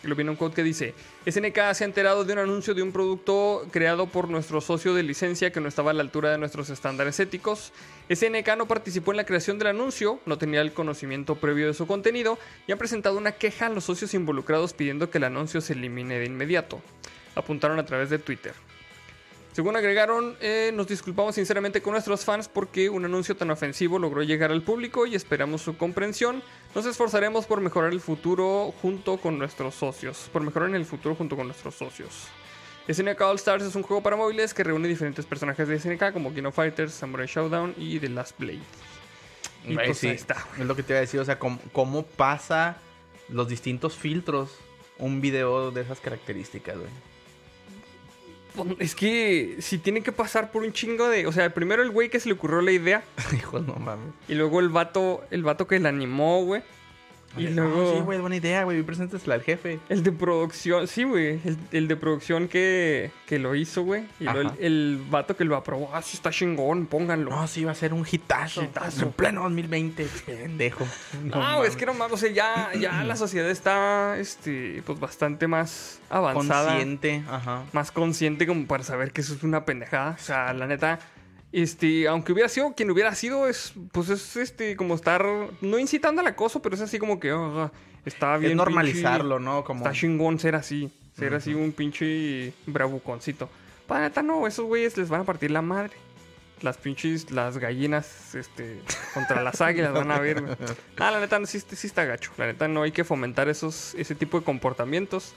Lo viene un quote que dice, SNK se ha enterado de un anuncio de un producto creado por nuestro socio de licencia que no estaba a la altura de nuestros estándares éticos. SNK no participó en la creación del anuncio, no tenía el conocimiento previo de su contenido y ha presentado una queja a los socios involucrados pidiendo que el anuncio se elimine de inmediato. Apuntaron a través de Twitter. Según agregaron, eh, nos disculpamos sinceramente con nuestros fans porque un anuncio tan ofensivo logró llegar al público y esperamos su comprensión. Nos esforzaremos por mejorar el futuro junto con nuestros socios. Por mejorar en el futuro junto con nuestros socios. SNK All Stars es un juego para móviles que reúne diferentes personajes de SNK como King of Fighters, Samurai Showdown y The Last Blade. Y pues sí, ahí está. Es lo que te iba a decir, o sea, cómo, cómo pasa los distintos filtros un video de esas características, güey. Es que si tiene que pasar por un chingo de... O sea, primero el güey que se le ocurrió la idea Hijo, no mames. y luego el vato, el vato que la animó, güey. Y luego... no, sí, güey, buena idea, güey. Preséntesela al jefe. El de producción, sí, güey. El, el de producción que, que lo hizo, güey. Y luego el, el vato que lo aprobó. Ah, sí está chingón, pónganlo. No, sí, va a ser un hitazo. Hitazo. En pleno 2020. Pendejo. No, mames. es que no mames, o sea, ya, ya la sociedad está, este, pues bastante más avanzada. Consciente, ajá. Más consciente como para saber que eso es una pendejada. O sea, la neta, este, aunque hubiera sido quien hubiera sido, es, pues es, este, como estar, no incitando al acoso, pero es así como que, ah, está bien. es normalizarlo, pinche- ¿no? Como... Está chingón ser así. Ser así un pinche bravuconcito. Para neta, no, esos güeyes les van a partir la madre. Las pinches, las gallinas, este, contra las águilas van a ver. Ah, la neta, sí, sí está gacho. La neta, no hay que fomentar esos, ese tipo de comportamientos.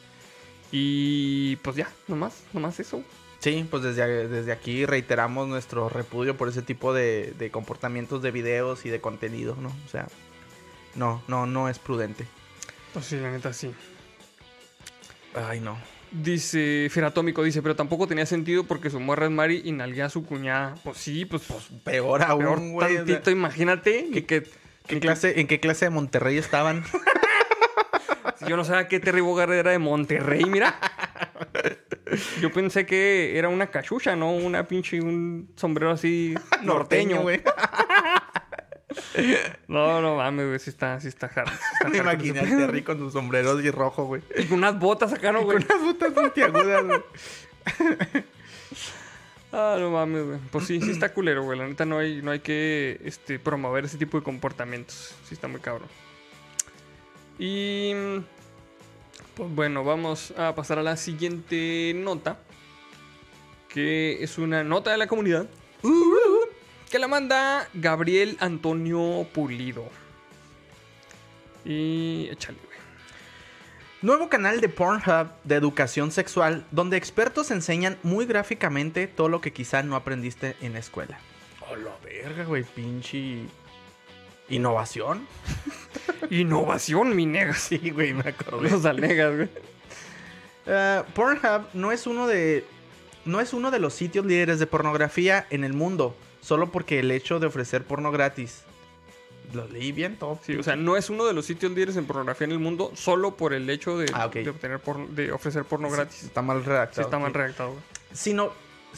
Y pues ya, nomás, nomás eso. Sí, pues desde, desde aquí reiteramos nuestro repudio por ese tipo de, de comportamientos de videos y de contenido, ¿no? O sea, no, no, no es prudente. Pues sí, la neta, sí. Ay, no. Dice, Feratómico dice, pero tampoco tenía sentido porque su morra es Mari y nalguea a su cuñada. Pues sí, pues, Peor aún, peor güey. o sea, tantito, imagínate. que, que ¿Qué clase, ¿En qué clase de Monterrey estaban? Yo no sabía que Terry Bogard era de Monterrey, mira. Yo pensé que era una cachucha, ¿no? Una pinche, un sombrero así norteño. güey. No, no mames, güey, sí está, sí está hard. sí. Terry con sus sombreros y rojo, güey. Y con unas botas acá, ¿no, güey? Unas botas puntiagudas, güey. Ah, no mames, güey. Pues sí, sí está culero, güey. La neta no hay, no hay que este, promover ese tipo de comportamientos. Sí está muy cabrón. Y... Pues bueno, vamos a pasar a la siguiente nota. Que es una nota de la comunidad. Que la manda Gabriel Antonio Pulido. Y échale, güey. Nuevo canal de Pornhub de educación sexual donde expertos enseñan muy gráficamente todo lo que quizá no aprendiste en la escuela. Oh, la verga, güey, pinche innovación. Innovación, mi negas. Sí, güey, me acordé. Los alnegas, güey. Eh, Pornhub no es uno de no es uno de los sitios líderes de pornografía en el mundo, solo porque el hecho de ofrecer porno gratis. Lo leí bien todo. Sí, o sea, no es uno de los sitios líderes en pornografía en el mundo solo por el hecho de, Ah, de obtener porno- de ofrecer porno gratis. Está mal Sí, redactado. está mal sí. redactado. güey.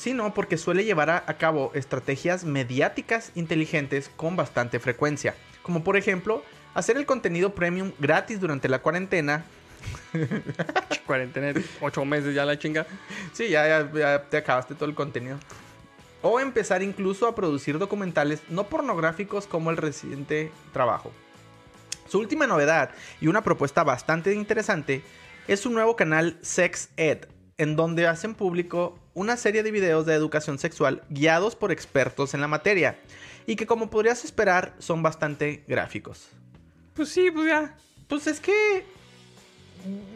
Sino, sino porque suele llevar a, cabo estrategias mediáticas inteligentes con bastante frecuencia. Como por ejemplo, hacer el contenido premium gratis durante la cuarentena. Cuarentena, ocho meses ya la chinga. Sí, ya, ya- ya te acabaste todo el contenido. O empezar incluso a producir documentales no pornográficos como el reciente trabajo. Su última novedad y una propuesta bastante interesante es un nuevo canal Sex Ed, en donde hacen público una serie de videos de educación sexual guiados por expertos en la materia y que como podrías esperar son bastante gráficos. Pues sí, pues ya. Pues es que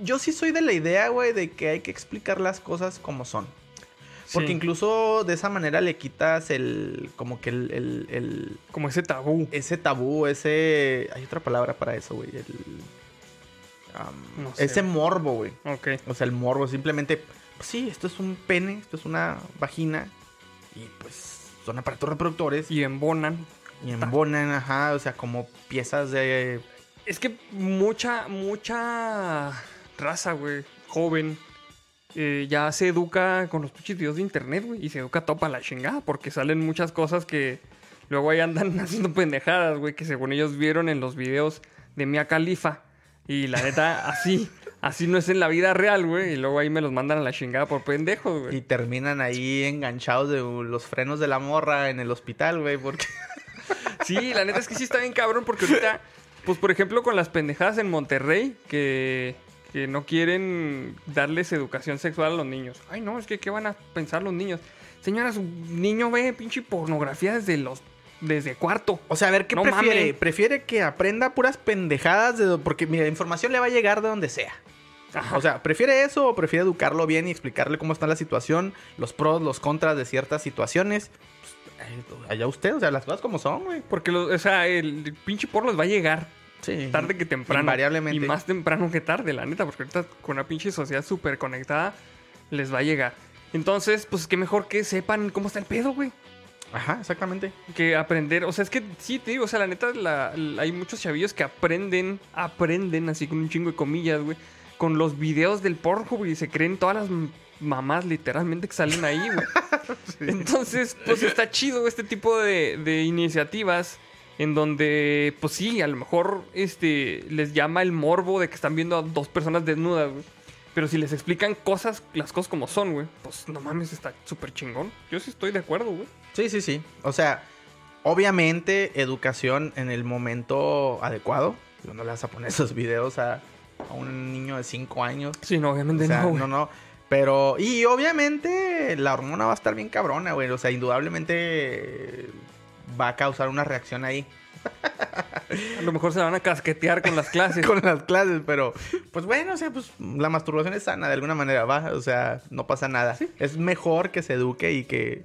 yo sí soy de la idea, güey, de que hay que explicar las cosas como son. Porque Sí, incluso de esa manera le quitas el. como que el. el- el- Como ese tabú. ese tabú, ese. Hay otra palabra para eso, güey. El. am, No sé. ese morbo, güey. Ok. O sea, el morbo, simplemente. Pues sí, esto es un pene, esto es una vagina. Y pues son aparatos reproductores. Y, Y embonan. embonan, ajá. O sea, como piezas de. Es que mucha, mucha raza, güey, joven, eh, ya se educa con los pinches videos de internet, güey, y se educa todo para la chingada, porque salen muchas cosas que luego ahí andan haciendo pendejadas, güey, que según ellos vieron en los videos de Mia Khalifa. Y la neta, así, así no es en la vida real, güey, y luego ahí me los mandan a la chingada por pendejos, Y güey. terminan ahí enganchados de los frenos de la morra en el hospital, güey. Porque. Sí, la neta es que sí está bien cabrón, porque ahorita, pues por ejemplo, con las pendejadas en Monterrey, que, que no quieren darles educación sexual a los niños. Ay, no, es que ¿qué van a pensar los niños? Señora, su niño ve pinche pornografía desde los desde cuarto. O sea, a ver, ¿qué No prefiere? mames. ¿Prefiere que aprenda puras pendejadas? De... Porque, mira, la información le va a llegar de donde sea. Ajá. O sea, ¿prefiere eso o prefiere educarlo bien y explicarle cómo está la situación, los pros, los contras de ciertas situaciones? Pues, eh, allá usted, o sea, las cosas como son, güey. porque los, o sea, el pinche porno les va a llegar Sí. tarde que temprano. Invariablemente. Y más temprano que tarde, la neta, porque ahorita con una pinche sociedad súper conectada les va a llegar. Entonces, pues qué mejor que sepan cómo está el pedo, güey. Ajá, exactamente. que aprender, o sea, es que sí, te digo, o sea, la neta, la- la- hay muchos chavillos que aprenden, aprenden, así con un chingo de comillas, güey, con los videos del Pornhub y se creen todas las mamás literalmente que salen ahí, güey. Entonces, pues está chido este tipo de, de iniciativas en donde, pues sí, a lo mejor este, les llama el morbo de que están viendo a dos personas desnudas, güey. Pero si les explican cosas, las cosas como son, güey, pues no mames, está súper chingón. Yo sí estoy de acuerdo, güey. Sí, sí, sí. O sea, obviamente, educación en el momento adecuado. No le vas a poner esos videos a, a un niño de 5 años. Sí, no, obviamente O sea, no, güey. no, no. Pero, y obviamente la hormona va a estar bien cabrona, güey. O sea, indudablemente va a causar una reacción ahí A lo mejor se la van a casquetear con las clases. con las clases, pero pues bueno, o sea, pues la masturbación es sana de alguna manera, va. O sea, no pasa nada. Es mejor que se eduque y que.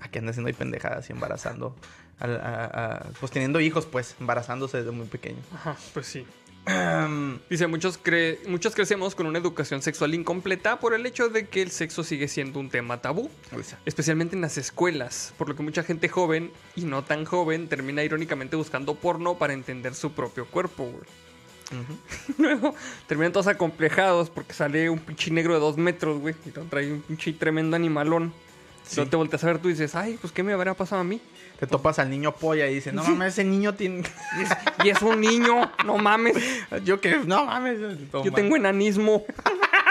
A que ande haciendo ahí pendejadas y embarazando. a- a- a- pues teniendo hijos, pues, embarazándose desde muy pequeño. Ajá, pues sí. Em, Dice, muchos, cre- muchos crecemos con una educación sexual incompleta por el hecho de que el sexo sigue siendo un tema tabú, especialmente en las escuelas, por lo que mucha gente joven y no tan joven termina irónicamente buscando porno para entender su propio cuerpo. Luego terminan todos acomplejados porque sale un pinche negro de dos metros, güey, y trae un pinche tremendo animalón. Sí. Luego te volteas a ver tú y dices, ay, pues qué me habrá pasado a mí. Te topas al niño polla y dices, no mames, ese niño tiene. Y es, y es un niño, no mames. Yo que, no mames. Yo tengo enanismo.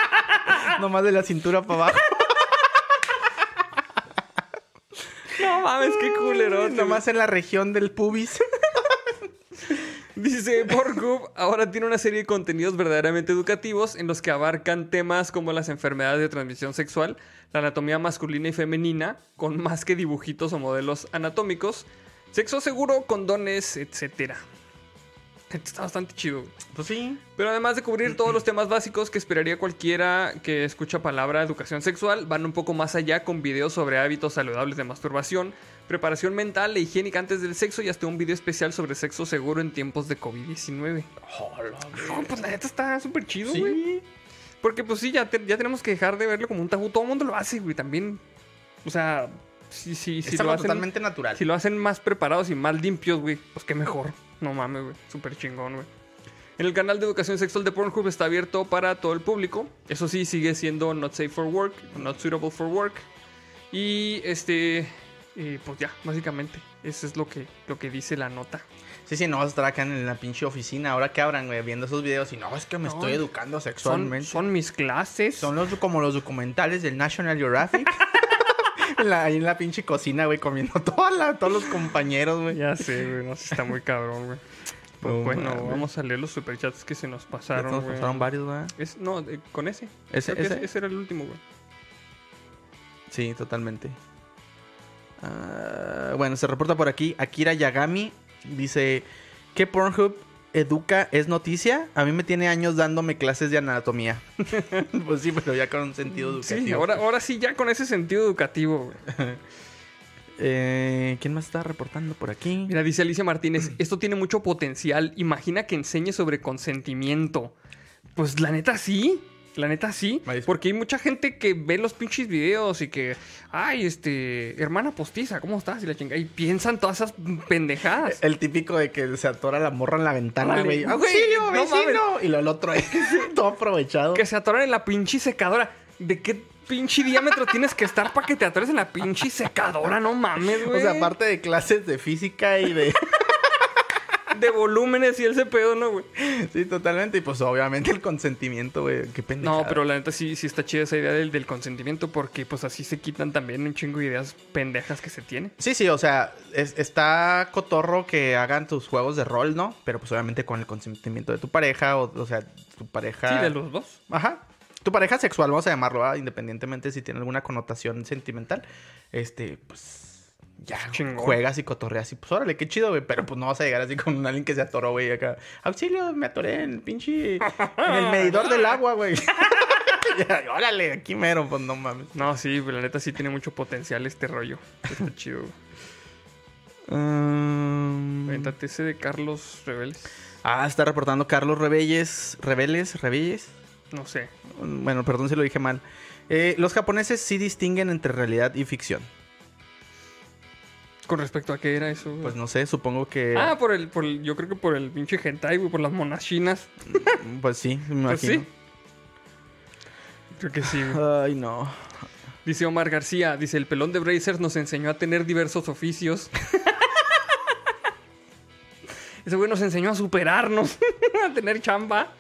Nomás de la cintura para abajo. No mames, qué culero. Nomás en la región del pubis. Dice Pornhub ahora tiene una serie de contenidos verdaderamente educativos en los que abarcan temas como las enfermedades de transmisión sexual, la anatomía masculina y femenina, con más que dibujitos o modelos anatómicos, sexo seguro, condones, etc. Está bastante chido. Pues sí. Pero además de cubrir todos los temas básicos que esperaría cualquiera que escucha palabra educación sexual, van un poco más allá con videos sobre hábitos saludables de masturbación, preparación mental e higiénica antes del sexo y hasta un video especial sobre sexo seguro en tiempos de COVID-19. No, pues la neta está súper chido, güey. Sí. Porque pues sí, ya, te- ya tenemos que dejar de verlo como un tabú. Todo el mundo lo hace, güey, también. O sea, si, si, si es lo hacen... totalmente natural. Si lo hacen más preparados y más limpios, güey, pues qué mejor. No mames, güey. Súper chingón, güey. En el canal de educación sexual de Pornhub está abierto para todo el público. Eso sí, sigue siendo not safe for work, not suitable for work. Y este, eh, pues ya, básicamente, eso es lo que, lo que dice la nota. Sí, sí, no vas a estar acá en la pinche oficina ahora que abran, güey, viendo esos videos y no, es que me No. estoy educando sexualmente. son mis clases. Son los como los documentales del National Geographic. La- ahí en la pinche cocina, güey, comiendo toda la- todos los compañeros, güey. Ya sé, güey, no está muy cabrón, güey. Pues No bueno, vamos a leer los superchats que se nos pasaron, nos güey. pasaron varios, ¿verdad? Es- no, eh, con ese. ¿Ese- ese? ese era el último, güey. Sí, totalmente. Ah, bueno, se reporta por aquí. Akira Yagami dice: ¿Qué Pornhub educa es noticia? A mí me tiene años dándome clases de anatomía. pues sí, pero ya con un sentido educativo. Sí, ahora, ahora sí, ya con ese sentido educativo. Eh, ¿Quién más está reportando por aquí? Mira, dice Alicia Martínez, esto tiene mucho potencial. Imagina que enseñe sobre consentimiento. Pues la neta sí. La neta sí. Porque hay mucha gente que ve los pinches videos y que, ay, este, hermana postiza, ¿cómo estás? Y la chinga. Y piensan todas esas pendejadas. El típico de que se atora la morra en la ventana, güey. güey, ¡Auxilio, no vecino! y lo el otro ahí, todo aprovechado. Que se atoran en la pinche secadora. ¿De qué pinche diámetro tienes que estar para que te atores en la pinche secadora? No mames, O güey. sea, aparte de clases de física y de... de volúmenes y ese pedo, ¿no, güey? sí, totalmente. Y pues obviamente el consentimiento, güey. Qué pendejada. No, pero la neta sí, sí está chida esa idea del, del consentimiento porque pues así se quitan también un chingo de ideas pendejas que se tiene. Sí, sí, o sea, es- está cotorro que hagan tus juegos de rol, ¿no? Pero pues obviamente con el consentimiento de tu pareja, o, o sea, tu pareja... Sí, de los dos. Ajá. Tu pareja sexual, vamos a llamarlo, independientemente si tiene alguna connotación sentimental. Este, pues. Ya, Chingón. juegas y cotorreas y pues órale, qué chido, güey. Pero pues no vas a llegar así con alguien que se atoró, güey, acá. Auxilio, me atoré en el pinche. En el medidor del agua, güey. Órale, aquí mero, pues no mames. No, sí, pues, la neta sí tiene mucho potencial este rollo. Está chido. güey. Avéntate ese de Carlos Rebels. Ah, está reportando Carlos Rebelles. Rebeles, Rebelles. No sé. Bueno, perdón si lo dije mal. Eh, los japoneses sí distinguen entre realidad y ficción. Con respecto a qué era eso. güey? Pues no sé, supongo que. Ah, por el, por el- yo creo que por el pinche hentai, güey, por las monas chinas. Pues sí, me Pues imagino. sí. Creo que sí, güey. Ay, no. Dice Omar García, dice, el pelón de Brazers nos enseñó a tener diversos oficios. Ese güey nos enseñó a superarnos, a tener chamba.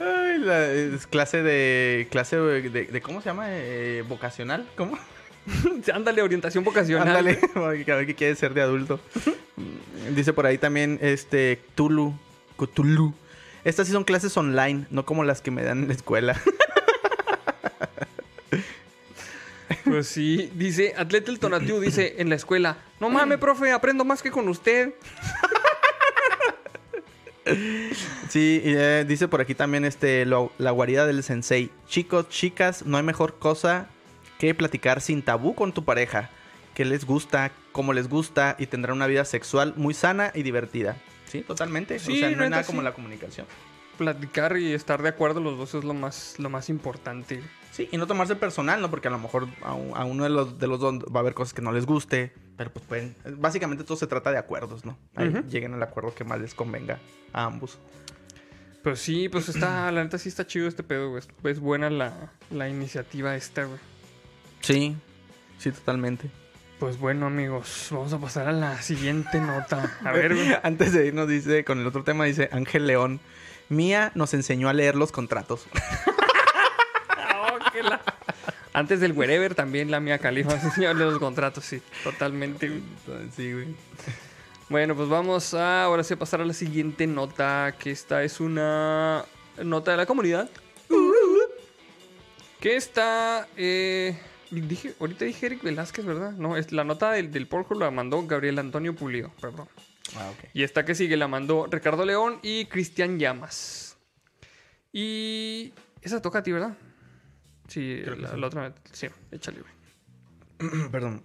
Ay, la es clase de. clase de, de- de- ¿cómo se llama? Eh, vocacional. ¿Cómo? Ándale, orientación vocacional. Ándale, a ver qué quiere ser de adulto. Dice por ahí también este Cthulhu. Cthulhu. Estas sí son clases online, no como las que me dan en la escuela. Pues sí, dice, Atleta el Tonatiu dice en la escuela, no mames, profe, aprendo más que con usted. Sí, eh, dice por aquí también este lo- la guarida del sensei. Chicos, chicas, no hay mejor cosa que platicar sin tabú con tu pareja. Que les gusta, cómo les gusta y tendrá una vida sexual muy sana y divertida. Sí, totalmente. Sí, o sea, no hay nada como sí. la comunicación. Platicar y estar de acuerdo los dos es lo más, lo más importante. Sí, y no tomarse personal, ¿no? Porque a lo mejor a, un- a uno de los, de los dos va a haber cosas que no les guste, pero pues pueden... Básicamente todo se trata de acuerdos, ¿no? Ahí lleguen al acuerdo que más les convenga a ambos. Pues sí, pues está, la neta sí está chido este pedo, güey. Es buena la, la iniciativa esta, güey. Sí, sí, totalmente. Pues bueno, amigos, vamos a pasar a la siguiente nota. A ver. Antes de irnos, dice, con el otro tema, dice Ángel León. Mía nos enseñó a leer los contratos. Oh, la- Antes del wherever también la mía califa enseñarle los contratos, sí, totalmente. Sí, güey. Bueno, pues vamos a ahora sí a pasar a la siguiente nota, que esta es una nota de la comunidad. Que está, eh, dije, ahorita dije Eric Velázquez, ¿verdad? No, es la nota del, del porco la mandó Gabriel Antonio Pulido, perdón. Ah, ok. Y esta que sigue la mandó Ricardo León y Cristian Llamas. Y esa toca a ti, ¿verdad? Sí, Creo que la, sí. la otra, sí, échale, güey. Perdón.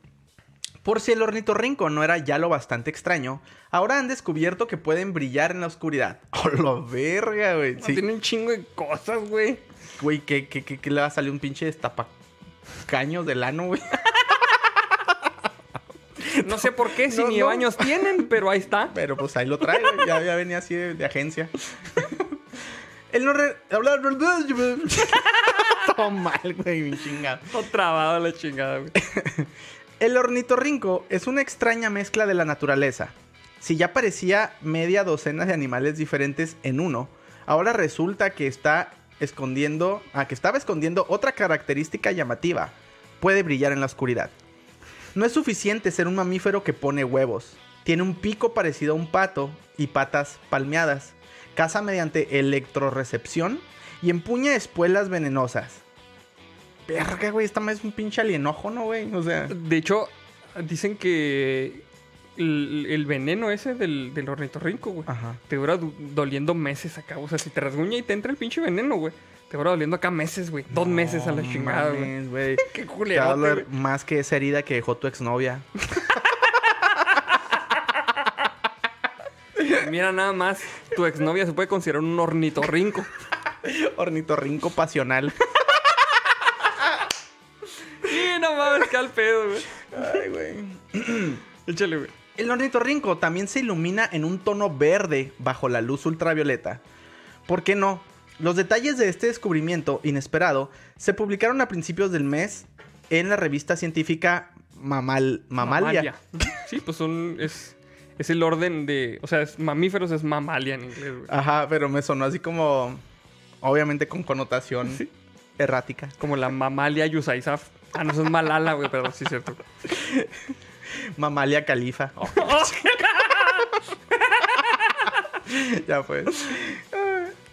Por si el ornitorrinco no era ya lo bastante extraño, ahora han descubierto que pueden brillar en la oscuridad. ¡Oh, la verga, güey! No, Sí, Tiene un chingo de cosas, güey. güey, ¿qué, qué, qué, qué le va a salir un pinche destapacaños del ano, güey? No sé por qué, si No, ni no. baños tienen, pero ahí está. Pero pues ahí lo trae, güey. Ya, ya venía así de, de agencia. Él no re... Todo mal, güey, mi chingado. Todo trabado la chingada, güey. El ornitorrinco es una extraña mezcla de la naturaleza. Si ya parecía media docena de animales diferentes en uno, ahora resulta que está escondiendo, ah, que estaba escondiendo otra característica llamativa. Puede brillar en la oscuridad. No es suficiente ser un mamífero que pone huevos. Tiene un pico parecido a un pato y patas palmeadas. Caza mediante electrorecepción y empuña espuelas venenosas. Verga, güey, esta madre es un pinche alienógeno, güey. O sea. De hecho, dicen que el, el veneno ese del, del ornitorrinco, güey, Ajá. te dura du- doliendo meses acá. O sea, si te rasguña y te entra el pinche veneno, güey, te dura doliendo acá meses, güey. Dos meses a la chingada, güey. Qué Te va culero, doler más que esa herida que dejó tu exnovia. Mira nada más, tu exnovia se puede considerar un ornitorrinco. Ornitorrinco pasional. Sí, no mames, que al pedo, güey. Ay, güey. Échale, güey. El ornitorrinco también se ilumina en un tono verde bajo la luz ultravioleta. ¿Por qué no? Los detalles de este descubrimiento inesperado se publicaron a principios del mes en la revista científica Mamal, Mamalia. Sí, pues son, es, es el orden de, o sea, es mamíferos es mamalia en inglés, güey. Ajá, pero me sonó así como, obviamente con connotación Sí. errática. Como la mamalia yusaisaf. Ah, no, eso es malala, güey, pero sí es cierto. Mamalia califa. ya pues.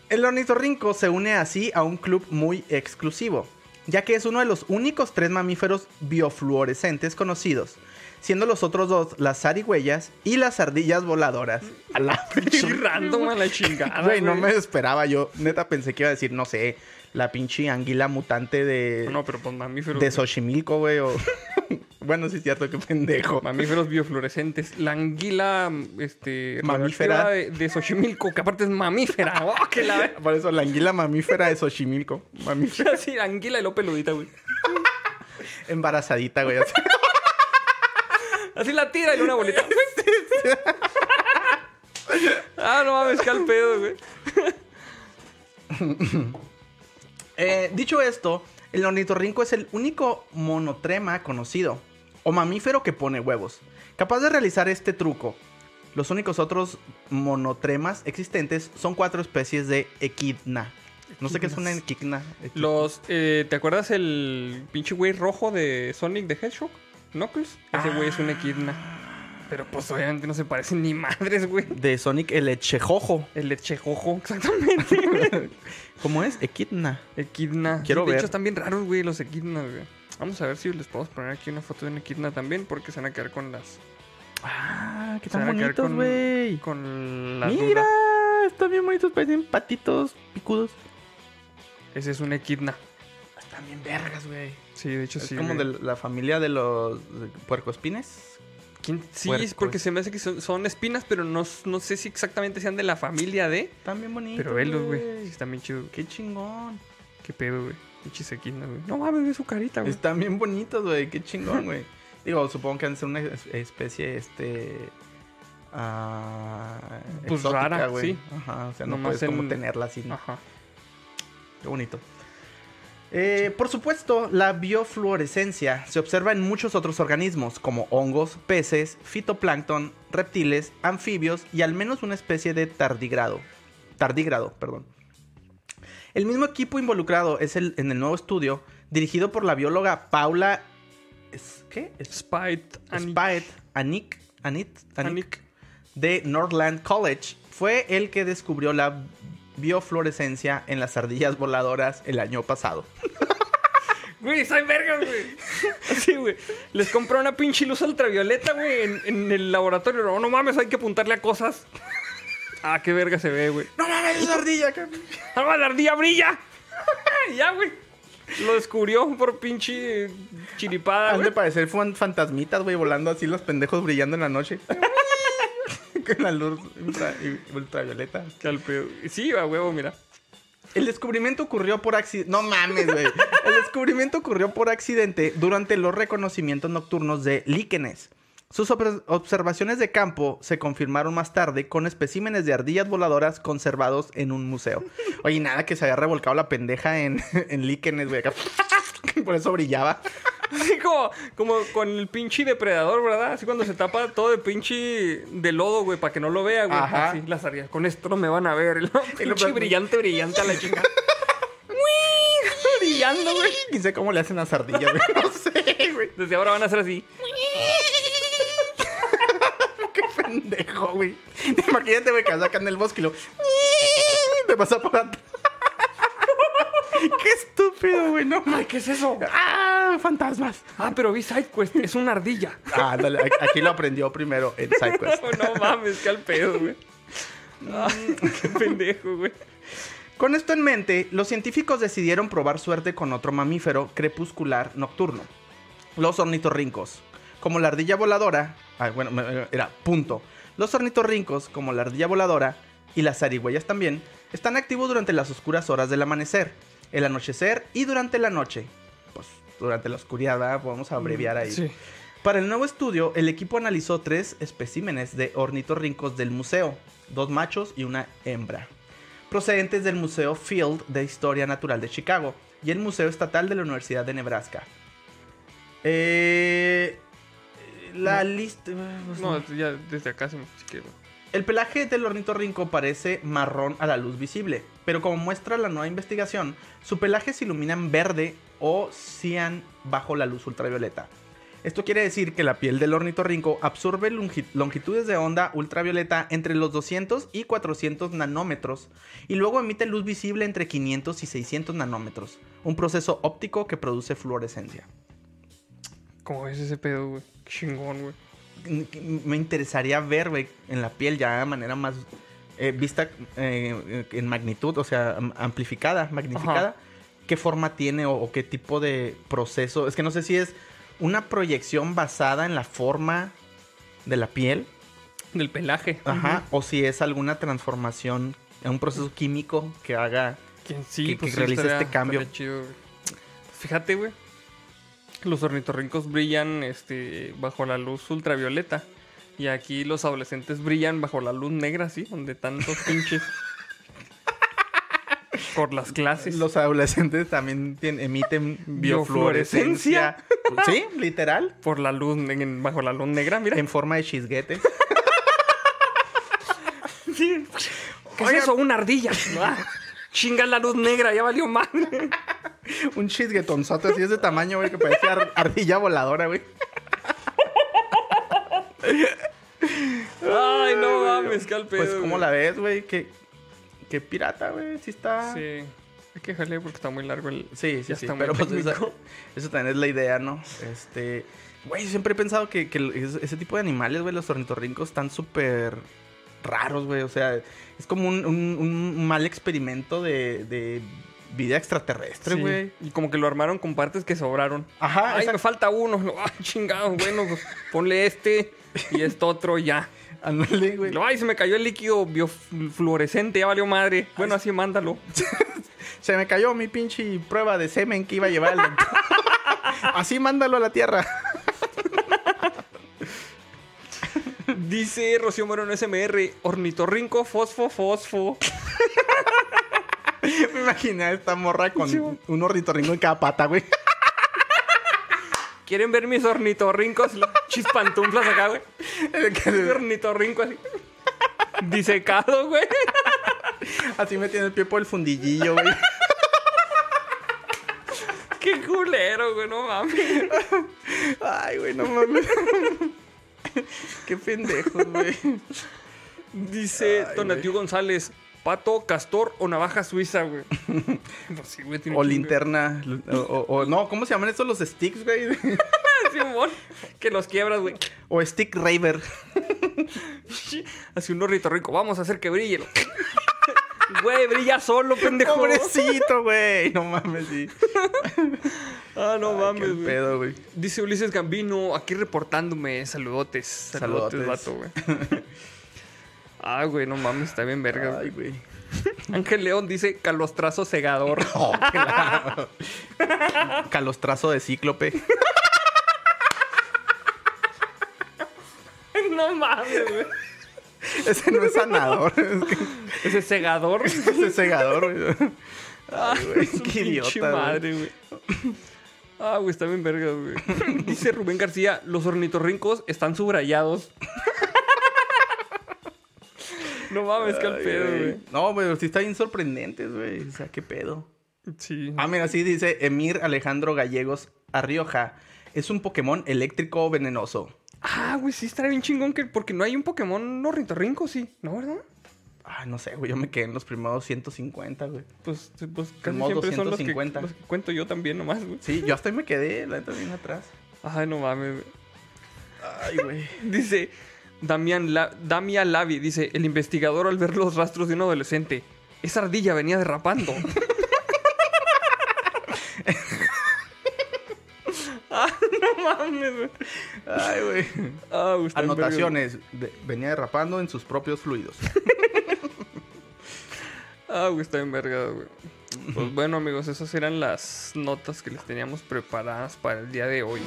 El ornitorrinco se une así a un club muy exclusivo, ya que es uno de los únicos tres mamíferos biofluorescentes conocidos, siendo los otros dos las zarigüeyas y las ardillas voladoras. A la Pinche random a la chingada. Güey, no me esperaba yo. Neta pensé que iba a decir, no sé, la pinche anguila mutante de, No, pero pues mamíferos. de. Xochimilco, güey. O... bueno, sí es cierto, qué pendejo. Mamíferos biofluorescentes. La anguila, este... Mamífera. De, de Xochimilco, que aparte es mamífera. ¡Oh, que la! Por eso la anguila mamífera de Xochimilco. Mamífera Sí, anguila y lo peludita, güey. embarazadita, güey. así. Así la tira y una bolita. ah, no mames, que al pedo, güey. Eh, dicho esto, el ornitorrinco es el único monotrema conocido, o mamífero que pone huevos, capaz de realizar este truco. Los únicos otros monotremas existentes son cuatro especies de equidna. No sé qué es una equidna. Los, eh, ¿te acuerdas el pinche güey rojo de Sonic the Hedgehog? Knuckles. Ese güey es un equidna. Pero pues obviamente no se parecen ni madres, güey. De Sonic el echejojo. El lechejojo, exactamente. ¿Cómo es? Equidna. Equidna. Quiero Sí, de ver. hecho, están bien raros, güey, los equidnas, güey. Vamos a ver si les podemos poner aquí una foto de un equidna también, porque se van a quedar con las. Ah, qué tan bonitos, güey. Con la Mira, duda. están bien bonitos, parecen patitos picudos. Ese es un equidna. Están bien vergas, güey. Sí, de hecho Es sí. como güey. de la familia de los puercoespines. ¿Quién? Sí, Puercos. es porque se me hace que son, son espinas, pero no, no sé si exactamente sean de la familia de. Están bien bonitos. Pero velos, güey. Sí, Están bien chidos. Qué chingón. Qué pedo, güey. Pinches equinas, güey. No mames, ve su carita, güey. Están bien bonitos, güey. Qué chingón, güey. Digo, supongo que han de ser una es- especie, este. ah, Pues exótica, rara, güey. sí. Ajá, o sea, no puedes como en- tenerla así. ¿no? Ajá. Qué bonito. Eh, por supuesto, la biofluorescencia se observa en muchos otros organismos, como hongos, peces, fitoplancton, reptiles, anfibios y al menos una especie de tardigrado. Tardígrado, perdón. El mismo equipo involucrado es el, en el nuevo estudio, dirigido por la bióloga Paula... ¿es- ¿Qué? Spite. Anik. Spite Anik, Anit, Anik. de Northland College fue el que descubrió la biofluorescencia en las ardillas voladoras el año pasado. Güey, soy verga, güey. Sí, güey. Les compró una pinche luz ultravioleta, güey, en, en el laboratorio. No, no mames, hay que apuntarle a cosas. Ah, qué verga se ve, güey. ¡No mames, esa ardilla! cabrón! ¡Ah, la ardilla brilla! ya, güey. Lo descubrió por pinche chiripada, Han de parecer fan- fantasmitas, güey, volando así los pendejos brillando en la noche. Con la luz ultra- ultravioleta. Qué al pedo. Sí, a huevo, mira. El descubrimiento ocurrió por accidente. No mames, güey. El descubrimiento ocurrió por accidente durante los reconocimientos nocturnos de líquenes. Sus observaciones de campo se confirmaron más tarde con especímenes de ardillas voladoras conservados en un museo. Oye, nada que se había revolcado la pendeja en, en líquenes, güey. Por eso brillaba. Así como, como con el pinche depredador, ¿verdad? Así cuando se tapa todo de pinche de lodo, güey, para que no lo vea, güey. Ajá. Así, las ardillas. Con esto no me van a ver. Y lo- Pinche brillante, brillante a la chinga. Brillando, güey. Ni sé cómo le hacen las ardillas, güey. No sé, güey. Desde ahora van a ser así. Pendejo, güey. Imagínate, güey, que acá en el bosque y lo... Te pasa por atrás. Qué estúpido, güey. No Ay. ¿qué es eso? ¡Ah! Fantasmas. Ah, pero vi SideQuest. Es una ardilla. Ah, dale, aquí lo aprendió primero en SideQuest. no mames, qué al pedo, güey. Ah, qué pendejo, güey. Con esto en mente, los científicos decidieron probar suerte con otro mamífero crepuscular nocturno. Los ornitorrincos. Como la ardilla voladora... Ah, bueno, me- era punto. Los ornitorrincos, como la ardilla voladora y las zarigüeyas también, están activos durante las oscuras horas del amanecer, el anochecer y durante la noche. Pues durante la oscuridad, ¿verdad? Podemos abreviar ahí. Sí. Para el nuevo estudio, el equipo analizó tres especímenes de ornitorrincos del museo, dos machos y una hembra, procedentes del Museo Field de Historia Natural de Chicago y el Museo Estatal de la Universidad de Nebraska. Eh, la lista... No, ya desde acá se me el pelaje del ornitorrinco parece marrón a la luz visible, pero como muestra la nueva investigación, su pelaje se ilumina en verde o cian bajo la luz ultravioleta. Esto quiere decir que la piel del ornitorrinco absorbe longi- longitudes de onda ultravioleta entre los 200 y 400 nanómetros y luego emite luz visible entre 500 y 600 nanómetros, un proceso óptico que produce fluorescencia. ¿Cómo ves ese pedo, güey? Chingón, güey. me interesaría ver, güey, en la piel ya de manera más eh, vista eh, en magnitud, o sea, am- amplificada, magnificada, Ajá. qué forma tiene o, o qué tipo de proceso. Es que no sé si es una proyección basada en la forma de la piel, Del pelaje. ajá, o si es alguna transformación, un proceso químico que haga ¿Quién sí? que- pues que sí, realice este cambio. chido, Fíjate, güey. Los ornitorrincos brillan este, bajo la luz ultravioleta. Y aquí los adolescentes brillan bajo la luz negra, ¿sí? Donde tantos pinches. Por las clases. los adolescentes también emiten biofluorescencia. sí, literal, Por la luz, bajo la luz negra, mira. en forma de chisguete. ¿Qué Oiga. es eso? Una ardilla. Chinga la luz negra, ya valió mal. Un chisguetonzote así de ese tamaño, güey, que parece ar- ardilla voladora, güey. Ay, no mames, qué al pedo. Pues, ¿cómo güey. la ves, güey? ¿Qué, qué pirata, güey. Sí está... Sí. Hay que dejarle porque está muy largo el. Sí, sí, Ya sí. está muy Pero pues esa- eso también es la idea, ¿no? Este... Güey, siempre he pensado que, ese tipo de animales, güey, los ornitorrincos, están súper raros, güey. O sea, es como un, un- un mal experimento de, de vida extraterrestre, Sí. güey. Y como que lo armaron con partes que sobraron. Ajá, Ay, exacto. me falta uno. No, Ay, chingado, bueno, pues ponle este. Y esto otro ya. Ándale, güey. Ay, se me cayó el líquido biofluorescente, ya valió madre. Bueno, así mándalo. Se me cayó mi pinche prueba de semen que iba a llevar el. Así mándalo a la tierra. Dice Rocío Moreno SMR, ornitorrinco, fosfo, fosfo. Me imaginé a esta morra con Sí, un ornitorrinco en cada pata, güey. ¿Quieren ver mis ornitorrincos? Chispantunflas acá, güey. Mi ornitorrinco así. Disecado, güey. Así me tiene el pie por el fundillillo, güey. Qué culero, güey, no mames. Ay, güey, no mames. Qué pendejos, güey. Dice Ay, Tonatiu González, pato, castor o navaja suiza, güey. Pues sí, güey, tiene O linterna. O, o- o- no, ¿cómo se llaman estos los sticks, güey? Que los quiebras, güey. O stick raver. Así un ornitorrinco, vamos a hacer que brille. Güey, brilla solo, pendejo. Pobrecito, güey. No mames, sí. Ah, no Ay, mames, qué güey. pedo, güey. Dice Ulises Gambino, aquí reportándome. Saludotes. Saludotes, Saludotes. vato, güey. Ah, güey, no mames, está bien verga. Ay, güey. Ángel León dice calostrazo cegador. Oh, claro. Calostrazo de cíclope. no mames, güey. Ese no es sanador. Ese cegador. ese es segador, güey. Ay, güey, Su qué idiota, pinche madre, güey. Ah, güey, está bien verga, güey. Dice Rubén García, los ornitorrincos están subrayados. no mames, qué al Ay, pedo, güey. güey. No, pero sí está bien sorprendentes, güey. O sea, qué pedo. Sí. Ah, mira, sí dice Emir Alejandro Gallegos Arrioja. Es un Pokémon eléctrico venenoso. Ah, güey, sí estaría bien chingón que... Porque no hay un Pokémon ornitorrinco, sí. ¿No, verdad? Ah, no sé, güey. Yo me quedé en los primeros 150, güey. Pues, pues casi siempre son los que, 250. los que cuento yo también nomás, güey. Sí, yo hasta ahí me quedé, la neta, bien atrás. Ay, no mames, güey. Ay, güey. Dice Damián La Damia Lavi, dice, el investigador al ver los rastros de un adolescente, esa ardilla venía derrapando. ah, no mames, güey. Ay, güey. Ah, Anotaciones. De- venía derrapando en sus propios fluidos. Ah, güey, está en verga, güey. Pues bueno, amigos, esas eran las notas que les teníamos preparadas para el día de hoy.